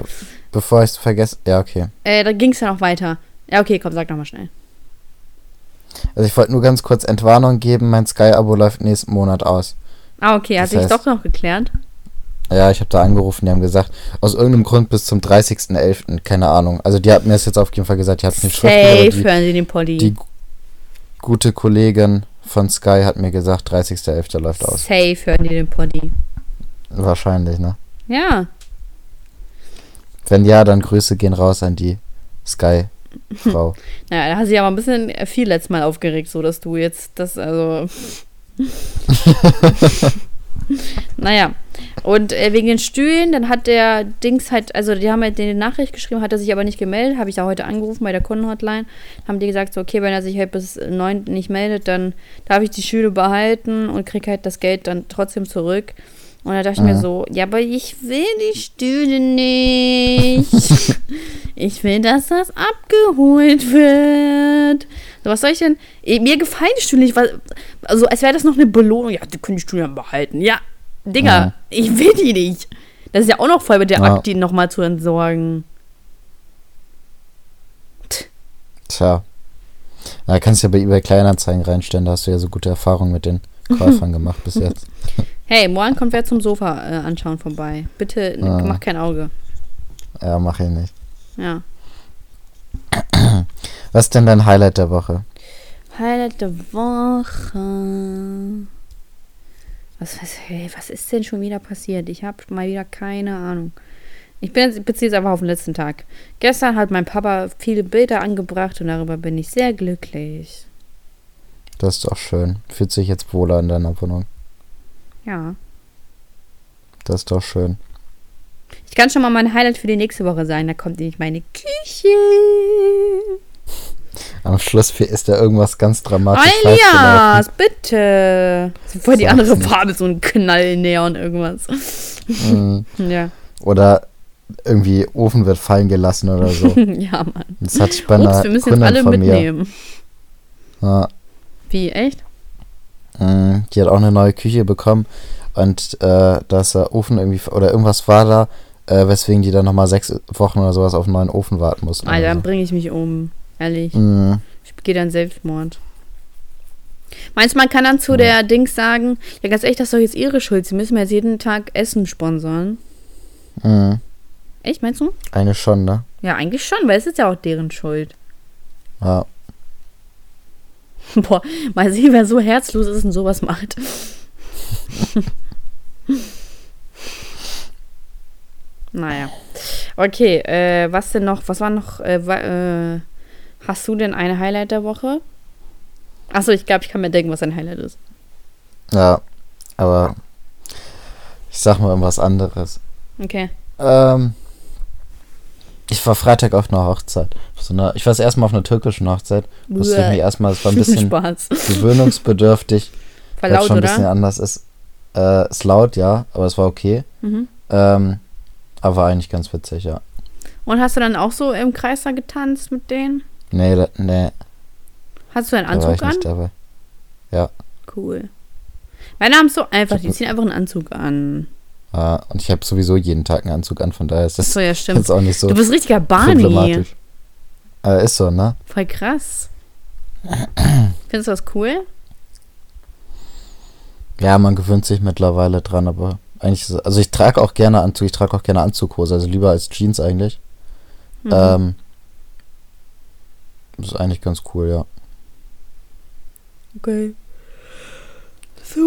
B: bevor ich es vergesse. Ja, okay.
A: Äh, da ging es ja noch weiter. Ja, okay, komm, sag nochmal schnell.
B: Also ich wollte nur ganz kurz Entwarnung geben, mein Sky-Abo läuft nächsten Monat aus.
A: Ah, okay, hat sich doch noch geklärt.
B: Ja, ich habe da angerufen, die haben gesagt, aus irgendeinem Grund bis zum 30.11., keine Ahnung. Also die hat mir das jetzt auf jeden Fall gesagt, die hat mir
A: Safe hören sie den Poddy.
B: Die gute Kollegin von Sky hat mir gesagt, 30.11. läuft aus.
A: Safe hören die den Poddy.
B: Wahrscheinlich, ne?
A: Ja.
B: Wenn ja, dann Grüße gehen raus an die Sky-Frau.
A: naja, da hast du dich aber ein bisschen viel letztes Mal aufgeregt, so dass du jetzt das, also. naja. Und äh, wegen den Stühlen, dann hat der Dings halt, also die haben halt eine Nachricht geschrieben, hat er sich aber nicht gemeldet, habe ich da heute angerufen bei der Kundenhotline, haben die gesagt, so, okay, wenn er sich halt bis 9 nicht meldet, dann darf ich die Stühle behalten und krieg halt das Geld dann trotzdem zurück. Und da dachte ich mir so, ja, aber ich will die Stühle nicht. ich will, dass das abgeholt wird. So, was soll ich denn? Mir gefallen die Stühle nicht. Also, als wäre das noch eine Belohnung. Ja, die können die Stühle behalten. Ja, Digga, ja. ich will die nicht. Das ist ja auch noch voll mit der ja. Akt, die nochmal zu entsorgen.
B: Tja. Da kannst du ja bei eBay Kleinanzeigen reinstellen. Da hast du ja so gute Erfahrungen mit den Käufern gemacht bis jetzt.
A: Hey, morgen kommt wer zum Sofa äh, anschauen vorbei. Bitte ah. mach kein Auge.
B: Ja, mach ich nicht.
A: Ja.
B: Was ist denn dein Highlight der Woche?
A: Highlight der Woche. Was, was, hey, was ist denn schon wieder passiert? Ich habe mal wieder keine Ahnung. Ich beziehe es einfach auf den letzten Tag. Gestern hat mein Papa viele Bilder angebracht und darüber bin ich sehr glücklich.
B: Das ist doch schön. Fühlt sich jetzt wohler in deiner Wohnung.
A: Ja.
B: Das ist doch schön.
A: Ich kann schon mal mein Highlight für die nächste Woche sein. Da kommt nämlich meine Küche.
B: Am Schluss ist da irgendwas ganz dramatisch.
A: Elias, bitte. Voll die andere. Farbe, so ein Knallneon irgendwas.
B: Mhm. ja. Oder irgendwie Ofen wird fallen gelassen oder so.
A: ja, Mann.
B: Das hatte ich bei Ups, einer wir müssen Kundin jetzt alle mitnehmen.
A: Ja. Wie, echt?
B: Mm, die hat auch eine neue Küche bekommen und äh, da ist der Ofen irgendwie oder irgendwas war da, äh, weswegen die dann nochmal sechs Wochen oder sowas auf einen neuen Ofen warten mussten.
A: Alter, dann so. bringe ich mich um, ehrlich. Mm. Ich gehe dann Selbstmord. Meinst du, man kann dann zu ja. der Dings sagen, ja ganz ehrlich, das ist doch jetzt ihre Schuld, sie müssen mir jetzt jeden Tag Essen sponsern. Mhm. Echt, meinst du?
B: Eigentlich schon, ne?
A: Ja, eigentlich schon, weil es ist ja auch deren Schuld.
B: Ja.
A: Boah, mal sehen, wer so herzlos ist und sowas macht. naja. Okay, äh, was denn noch? Was war noch? Äh, äh, hast du denn eine Highlight der Woche? Achso, ich glaube, ich kann mir denken, was ein Highlight ist.
B: Ja, aber ich sag mal irgendwas anderes.
A: Okay.
B: Ähm, ich war Freitag auf einer Hochzeit. So eine, ich war das erste Mal auf einer türkischen Hochzeit. Musste ich mir erstmal, es war ein bisschen gewöhnungsbedürftig.
A: War laut,
B: schon ein
A: oder?
B: bisschen anders ist. Äh, ist laut, ja, aber es war okay. Mhm. Ähm, aber war eigentlich ganz witzig, ja.
A: Und hast du dann auch so im Kreis da getanzt mit denen?
B: Nee, da, nee.
A: Hast du einen Anzug
B: da war ich
A: an?
B: dabei. Ja.
A: Cool. Meine haben es so einfach, die ziehen einfach einen Anzug an.
B: Ja, und ich habe sowieso jeden Tag einen Anzug an, von daher ist das
A: so, ja,
B: jetzt auch nicht so
A: Du bist richtiger Barney.
B: Äh, ist so, ne?
A: Voll krass. Findest du das cool?
B: Ja, man gewöhnt sich mittlerweile dran, aber eigentlich, ist, also ich trage auch gerne Anzug, ich trage auch gerne Anzughose, also lieber als Jeans eigentlich. Mhm. Ähm, ist eigentlich ganz cool, ja.
A: Okay. So,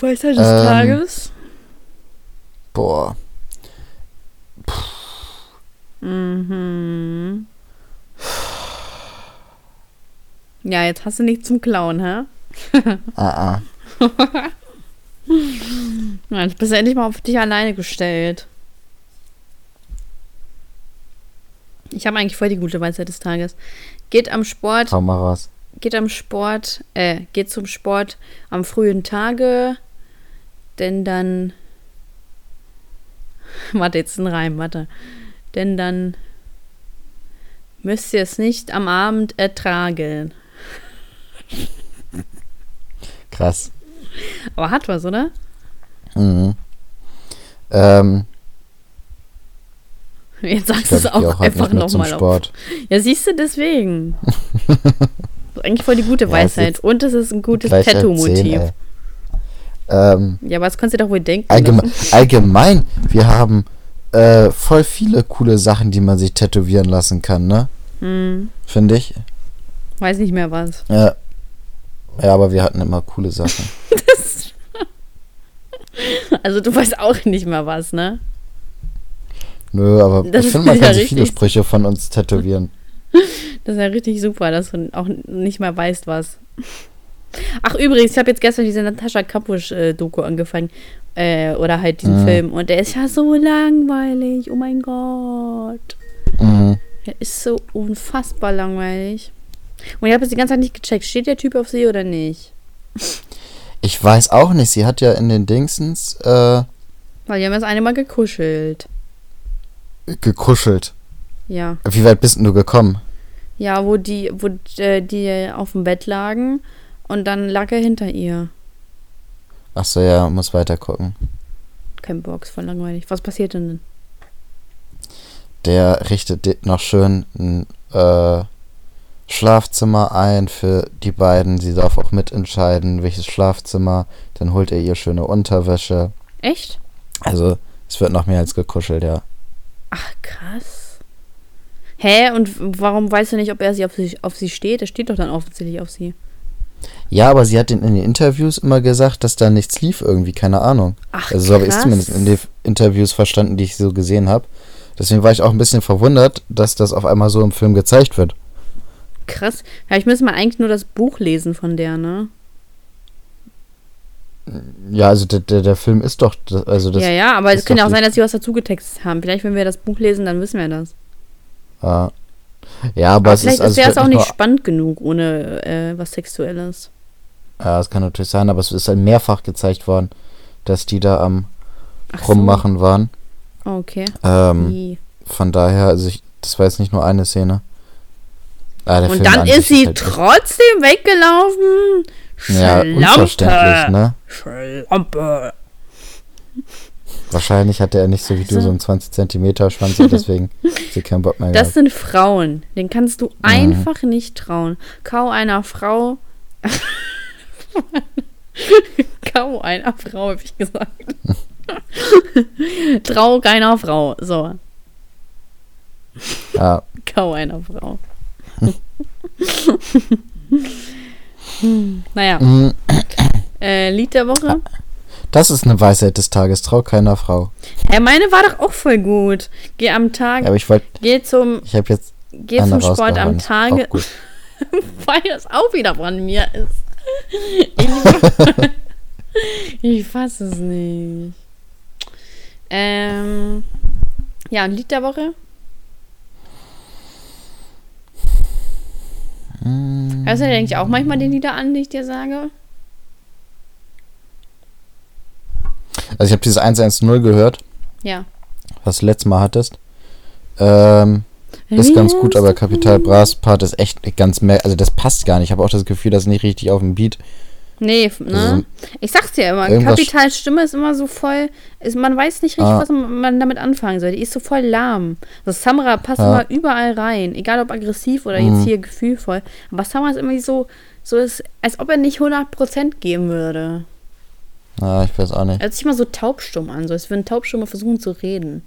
A: Weisheit des ähm, Tages.
B: Boah.
A: Mhm. Ja, jetzt hast du nichts zum Klauen, hä?
B: ah, ah.
A: Jetzt bist du endlich mal auf dich alleine gestellt. Ich habe eigentlich voll die gute Weisheit des Tages. Geht am Sport.
B: Hau mal raus.
A: Geht am Sport, äh, geht zum Sport am frühen Tage, denn dann. warte, jetzt ein Reim, warte. Denn dann müsst ihr es nicht am Abend ertragen.
B: Krass.
A: Aber hat was, oder?
B: Mhm. Ähm,
A: Jetzt sagst du es auch, auch einfach nochmal auf. Ja, siehst du, deswegen. eigentlich voll die gute ja, Weisheit. Und es ist ein gutes Tattoo-Motiv.
B: Ähm,
A: Ja, aber das kannst du doch wohl denken.
B: allgeme
A: dass-
B: allgemein, wir haben äh, voll viele coole Sachen, die man sich tätowieren lassen kann, ne?
A: Hm,
B: Finde ich.
A: weiß nicht mehr was.
B: Ja. Ja, aber wir hatten immer coole Sachen.
A: Also du weißt auch nicht mehr was, ne?
B: Nö, aber
A: Das
B: ich finde, man
A: ja
B: kann sich viele. Sprüche von uns tätowieren.
A: Das ist ja richtig super, dass du auch nicht mehr weißt, was. Ach, übrigens, ich habe jetzt gestern diese Natascha Kapusch-Doku angefangen. Äh, oder halt diesen
B: Mhm.
A: Film. Und der ist ja so langweilig. Oh mein Gott.
B: Mhm.
A: Der ist so unfassbar langweilig. Und ich habe jetzt die ganze Zeit nicht gecheckt. Steht der Typ auf sie oder nicht?
B: Ich weiß auch nicht, sie hat ja in den Dingsens äh,
A: Weil die haben das eine Mal gekuschelt.
B: gekuschelt.
A: Ja.
B: Wie weit bist denn du gekommen?
A: Ja, wo die, wo äh, die auf dem Bett lagen und dann lag er hinter ihr.
B: Achso, ja, muss weiter gucken.
A: Kein ist voll langweilig. Was passiert denn? denn?
B: Der richtet noch schön ein äh, Schlafzimmer ein für die beiden. Sie darf auch mitentscheiden, welches Schlafzimmer. Dann holt er ihr schöne Unterwäsche.
A: Echt?
B: Also, es wird noch mehr als gekuschelt, ja.
A: Ach, krass. Hä? Und warum weißt du nicht, ob er sie auf, sie auf sie steht? Er steht doch dann offensichtlich auf sie.
B: Ja, aber sie hat in, in den Interviews immer gesagt, dass da nichts lief irgendwie, keine Ahnung.
A: Ach,
B: Also so habe ich es zumindest in den Interviews verstanden, die ich so gesehen habe. Deswegen war ich auch ein bisschen verwundert, dass das auf einmal so im Film gezeigt wird.
A: Krass. Ja, ich müsste mal eigentlich nur das Buch lesen von der, ne?
B: Ja, also der, der, der Film ist doch, also das,
A: ja, ja, aber es kann ja auch sein, dass sie was dazu getextet haben. Vielleicht, wenn wir das Buch lesen, dann wissen wir das.
B: ja. Ja, aber,
A: Aber
B: es
A: vielleicht
B: ist, also
A: wäre
B: es
A: auch nicht spannend genug ohne äh, was Sexuelles.
B: Ja, das kann natürlich sein, aber es ist halt mehrfach gezeigt worden, dass die da am
A: Ach so.
B: Rummachen waren.
A: Okay.
B: Ähm,
A: Wie?
B: von daher, also ich, das war jetzt nicht nur eine Szene. Ah,
A: Und
B: Film
A: dann
B: an
A: ist sie
B: halt echt-
A: trotzdem weggelaufen.
B: Ja,
A: Schlampe.
B: unverständlich, ne?
A: Schlampe.
B: Wahrscheinlich hatte er nicht so wie du
A: Also-
B: so einen 20 Zentimeter Schwanz und deswegen hat sie keinen Bock mehr
A: Das
B: gehabt.
A: sind Frauen. Den kannst du einfach nicht trauen. Kau einer Frau. Kau einer Frau, hab ich gesagt. Trau keiner Frau. So,
B: Ja,
A: kau einer Frau. Hm, naja,
B: mm,
A: äh, Lied der Woche.
B: Das ist eine Weisheit des Tages, trau keiner Frau.
A: Ja, meine war doch auch voll gut. Geh am Tag,
B: Ja, aber ich wollte,
A: geh zum,
B: ich habe jetzt
A: geh zum Sport am Tage. Weil das auch wieder von mir ist. Ich, ich fasse es nicht. Ähm, ja, ein Lied der Woche.
B: Mm,
A: Hörst du dir eigentlich auch manchmal die Lieder an, die ich dir sage?
B: Also ich habe dieses 110 gehört,
A: Ja.
B: was du letztes Mal hattest. Ähm, ist ganz gut, aber Kapital Bras Part ist echt ganz mehr, also das passt gar nicht. Ich habe auch das Gefühl, das ist nicht richtig auf dem Beat.
A: Nee, ne?
B: Also,
A: Ich sag's dir immer, Kapitals Stimme ist immer so voll, ist, man weiß nicht richtig,
B: Ah.
A: was man damit anfangen soll. Die ist so voll lahm. Das Samra passt
B: Ja.
A: immer überall rein, egal ob aggressiv oder
B: Mhm.
A: jetzt hier gefühlvoll. Aber Samra ist irgendwie so, so ist, als ob er nicht 100% geben würde.
B: Na, ich weiß auch nicht.
A: Er hört sich immer so taubstumm an, so als würden Taubstumme versuchen zu reden.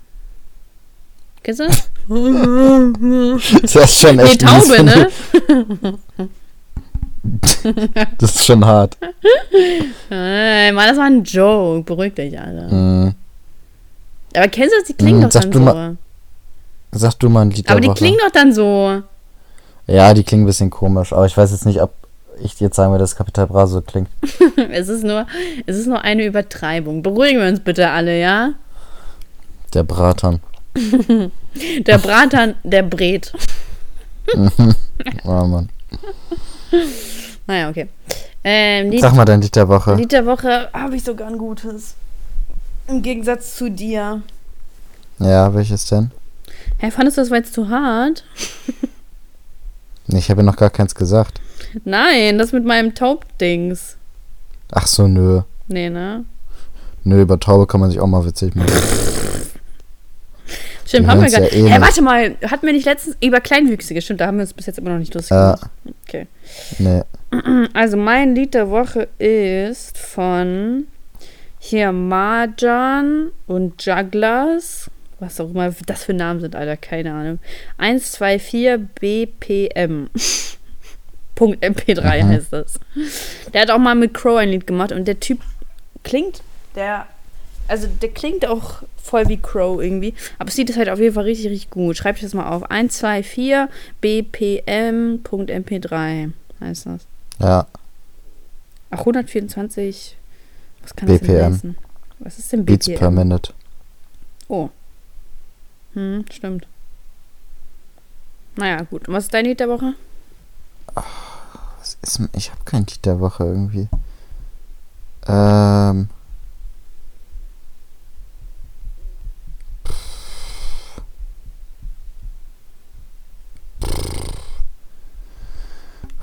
A: Kennst du das?
B: Das ist schon echt mies,
A: Taube, ne?
B: Das ist schon hart.
A: Ey, Mann, das war ein Joke. Beruhigt euch alle.
B: Mm,
A: Aber kennst du das? Die klingen
B: Hm,
A: doch dann so.
B: mal- sag du mal ein Lied
A: Aber die klingen doch dann so.
B: Ja, die klingen ein bisschen komisch, aber ich weiß jetzt nicht, ob ich jetzt sagen will, dass Kapital Bra so klingt.
A: Es ist nur, es ist nur eine Übertreibung. Beruhigen wir uns bitte alle, ja?
B: Der Bratan.
A: Der Bratan, der brät.
B: Oh Mann.
A: Naja, okay. Ähm, Lied,
B: Sag mal dein Lied der Woche.
A: Lied der Woche habe ich sogar ein gutes. Im Gegensatz zu dir.
B: Ja, welches denn?
A: Hä, fandest du das war jetzt zu hart?
B: Ich habe ja noch gar keins gesagt.
A: Nein, das mit meinem Taubdings.
B: Ach so, nö.
A: Nee, ne?
B: Nö, über Taube kann man sich auch mal witzig machen.
A: Stimmt, haben wir
B: hören's ja
A: gerade.
B: eh
A: Hä,
B: nicht.
A: warte mal, hatten wir nicht letztens über Kleinwüchsige? Stimmt, da haben wir uns bis jetzt immer noch nicht lustig gemacht. Okay.
B: Nee.
A: Also mein Lied der Woche ist von hier Marjan und Jugglers. Was auch immer das für Namen sind, Alter, keine Ahnung. 124 BPM. Punkt MP3
B: Mhm.
A: heißt das. Der hat auch mal mit Crow ein Lied gemacht und der Typ klingt, der, also der klingt auch voll wie Crow irgendwie, aber es sieht es halt auf jeden Fall richtig, richtig gut. Schreibt euch das mal auf. 124 BPM.mp3 heißt das.
B: Ja,
A: Ach, 124, was kann das denn
B: BPM.
A: heißen? Was ist denn
B: Beats per
A: BPM?
B: Minute.
A: Oh. Hm, stimmt. Naja, gut. Und was ist dein Lied der Woche?
B: Was ist, ich habe kein Lied der Woche irgendwie. Ähm.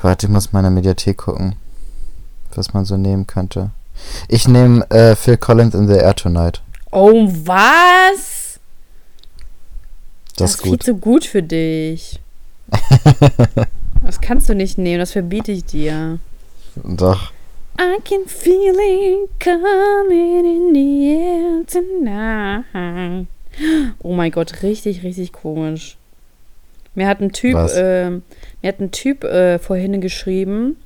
B: Warte, ich muss meine Mediathek gucken, was man so nehmen könnte. Ich nehme äh, Phil Collins in the Air Tonight.
A: Oh, was?
B: Das ist
A: ist viel
B: gut.
A: zu gut für dich. das kannst du nicht nehmen, das verbiete ich dir.
B: Doch.
A: I can feel it coming in the air tonight. Oh mein Gott, richtig, richtig komisch. Mir hat ein Typ, ähm, mir hat ein Typ äh, vorhin geschrieben,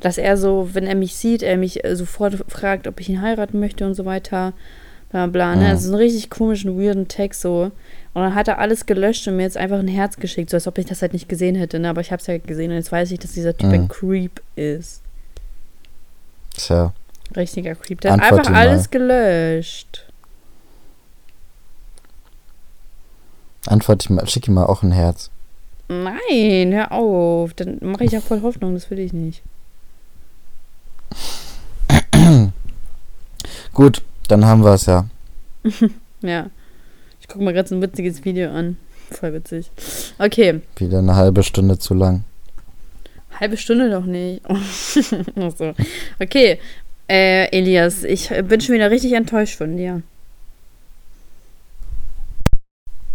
A: dass er so, wenn er mich sieht, er mich äh, sofort fragt, ob ich ihn heiraten möchte und so weiter. Bla bla, ne?
B: Mhm.
A: Also so einen richtig komischen, weirden Text so. Und dann hat er alles gelöscht und mir jetzt einfach ein Herz geschickt, so als ob ich das halt nicht gesehen hätte, ne? Aber ich hab's ja gesehen und jetzt weiß ich, dass dieser Typ
B: Mhm.
A: ein Creep ist.
B: Tja.
A: Richtiger Creep. Der hat
B: Antwort
A: einfach
B: ihm mal.
A: alles gelöscht.
B: Antwort ich mal, schick ihm mal auch ein Herz.
A: Nein, hör auf. Dann mache ich ja voll Hoffnung, das will ich nicht.
B: Gut, dann haben wir es ja.
A: Ja. Ich gucke mal gerade so ein witziges Video an. Voll witzig. Okay.
B: Wieder eine halbe Stunde zu lang.
A: Halbe Stunde doch nicht. So. Okay. Äh, Elias, ich bin schon wieder richtig enttäuscht von dir.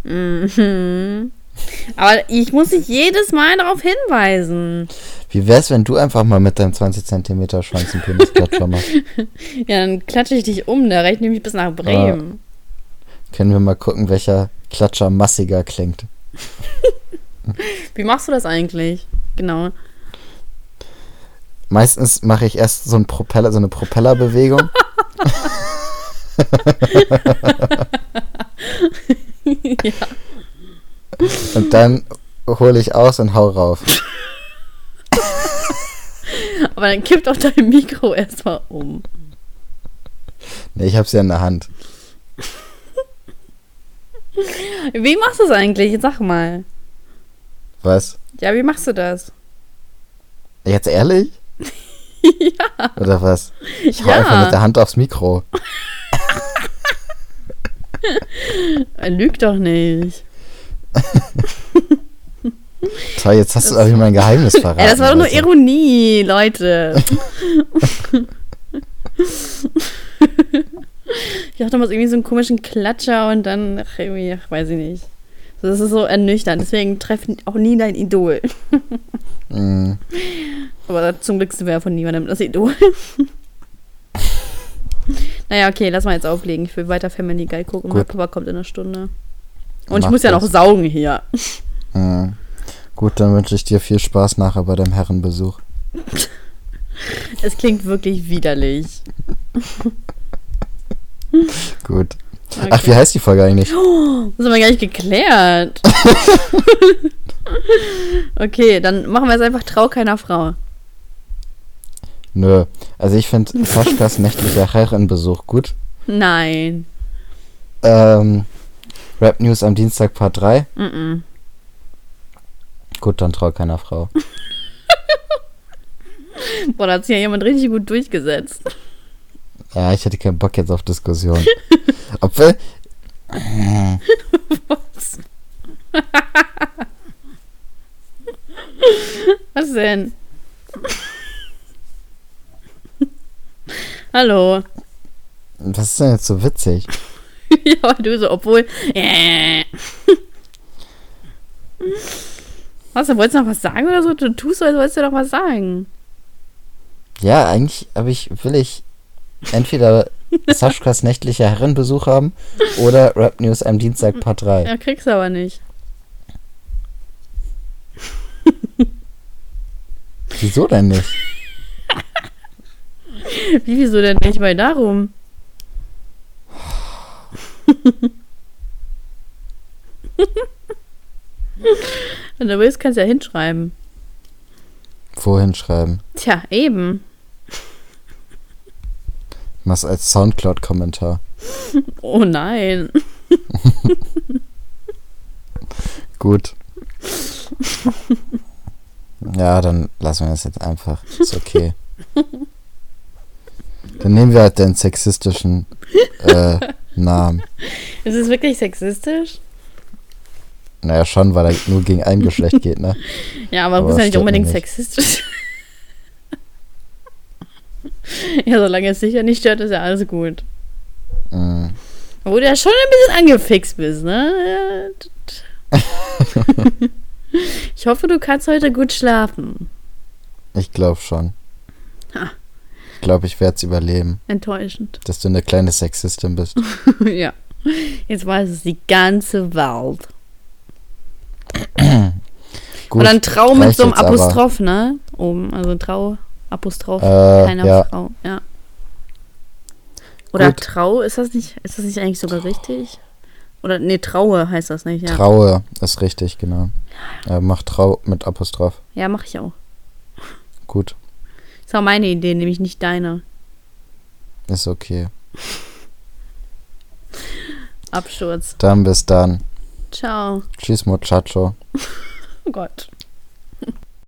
A: Mhm. Aber ich muss dich jedes Mal darauf hinweisen.
B: Wie wär's, wenn du einfach mal mit deinem 20 cm Schwanz einen Penisklatscher machst?
A: Ja, dann klatsche ich dich um. Da reicht nämlich bis nach Bremen.
B: Können wir mal gucken, welcher Klatscher massiger klingt.
A: Wie machst du das eigentlich? Genau.
B: Meistens mache ich erst so, ein Propeller, so eine Propellerbewegung.
A: ja.
B: und dann hole ich aus und hau rauf.
A: Aber dann kippt auch dein Mikro erstmal um.
B: Nee, ich hab's ja in der Hand.
A: Wie machst du es eigentlich? Sag mal.
B: Was?
A: Ja, wie machst du das?
B: Jetzt ehrlich?
A: ja.
B: Oder was? Ich hau
A: Ja.
B: einfach mit der Hand aufs Mikro.
A: Er lügt doch nicht.
B: Toll, jetzt hast du aber mein Geheimnis verraten.
A: Ey, das war doch nur
B: also.
A: Ironie, Leute. Ich dachte mal, irgendwie so einen komischen Klatscher und dann, ach, irgendwie, ach, weiß ich nicht. Das ist so ernüchternd. Deswegen treffen auch nie dein Idol.
B: Mm,
A: Aber zum Glück sind wir ja von niemandem das Idol. naja, okay, lass mal jetzt auflegen. Ich will weiter Family Guy gucken. Mein
B: Gut.
A: Papa kommt in einer Stunde. Und ich
B: Mach
A: muss ja noch saugen hier.
B: mm. Gut, dann wünsche ich dir viel Spaß nachher bei deinem Herrenbesuch.
A: Es klingt wirklich widerlich.
B: Gut.
A: Okay.
B: Ach, wie heißt die Folge eigentlich?
A: Das haben wir gar nicht geklärt. okay, dann machen wir es einfach Trau keiner Frau.
B: Nö. Also ich finde Faschkas nächtlicher Herrenbesuch gut.
A: Nein.
B: Ähm, Rap News am Dienstag Part 3.
A: Mm -mm.
B: Gut, dann trau keiner Frau.
A: Boah, da hat sich ja jemand richtig gut durchgesetzt.
B: Ja, ich hätte keinen Bock jetzt auf Diskussion. Obwohl,
A: Was? Was denn? Hallo.
B: was ist denn jetzt so witzig?
A: ja, weil du so, obwohl. Äh. Was, du wolltest noch was sagen oder so? Du tust so, als wolltest du doch was sagen.
B: Ja, eigentlich, aber ich will ich entweder Saschkas nächtlicher Herrenbesuch haben oder Rap News am Dienstag Part 3.
A: Ja, kriegst du aber nicht.
B: Wieso denn nicht?
A: Wie, wieso denn nicht? Weil darum. Wenn du willst, kannst du ja hinschreiben.
B: Wohin schreiben?
A: Tja, eben.
B: Mach's als Soundcloud-Kommentar.
A: Oh nein.
B: Gut. Ja, dann lassen wir das jetzt einfach. Ist okay. Dann nehmen wir halt den sexistischen äh, Namen.
A: Ist es wirklich sexistisch?
B: Naja, schon, weil er nur gegen ein Geschlecht geht, ne?
A: Ja, aber,
B: Aber
A: muss ja nicht unbedingt
B: nicht.
A: sexistisch. ja, solange es sicher nicht stört, ist ja alles gut.
B: Mm.
A: Wo du ja schon ein bisschen angefixt bist, ne? Ich hoffe, du kannst heute gut schlafen.
B: Ich glaube schon.
A: Ha.
B: Ich glaube, ich werde es überleben,
A: Enttäuschend.
B: dass du eine kleine Sexistin bist.
A: ja. Jetzt weiß es die ganze Welt.
B: Gut,
A: Und dann Trau mit so einem
B: jetzt aber.
A: Apostroph, ne? Oben. Also Trau, Apostroph,
B: Äh,
A: keine
B: ja.
A: Frau. Ja. Oder
B: Gut.
A: Trau, ist das nicht, ist das nicht eigentlich sogar richtig? Oder, nee, Traue heißt das nicht, ja.
B: Traue ist richtig, genau. Äh, mach Trau mit Apostroph.
A: ja, mach ich auch.
B: Gut,
A: Ist auch meine Idee, nämlich nicht deine.
B: ist okay.
A: Absturz.
B: Dann bis dann.
A: Ciao.
B: Tschüss, Muchacho.
A: Oh Gott.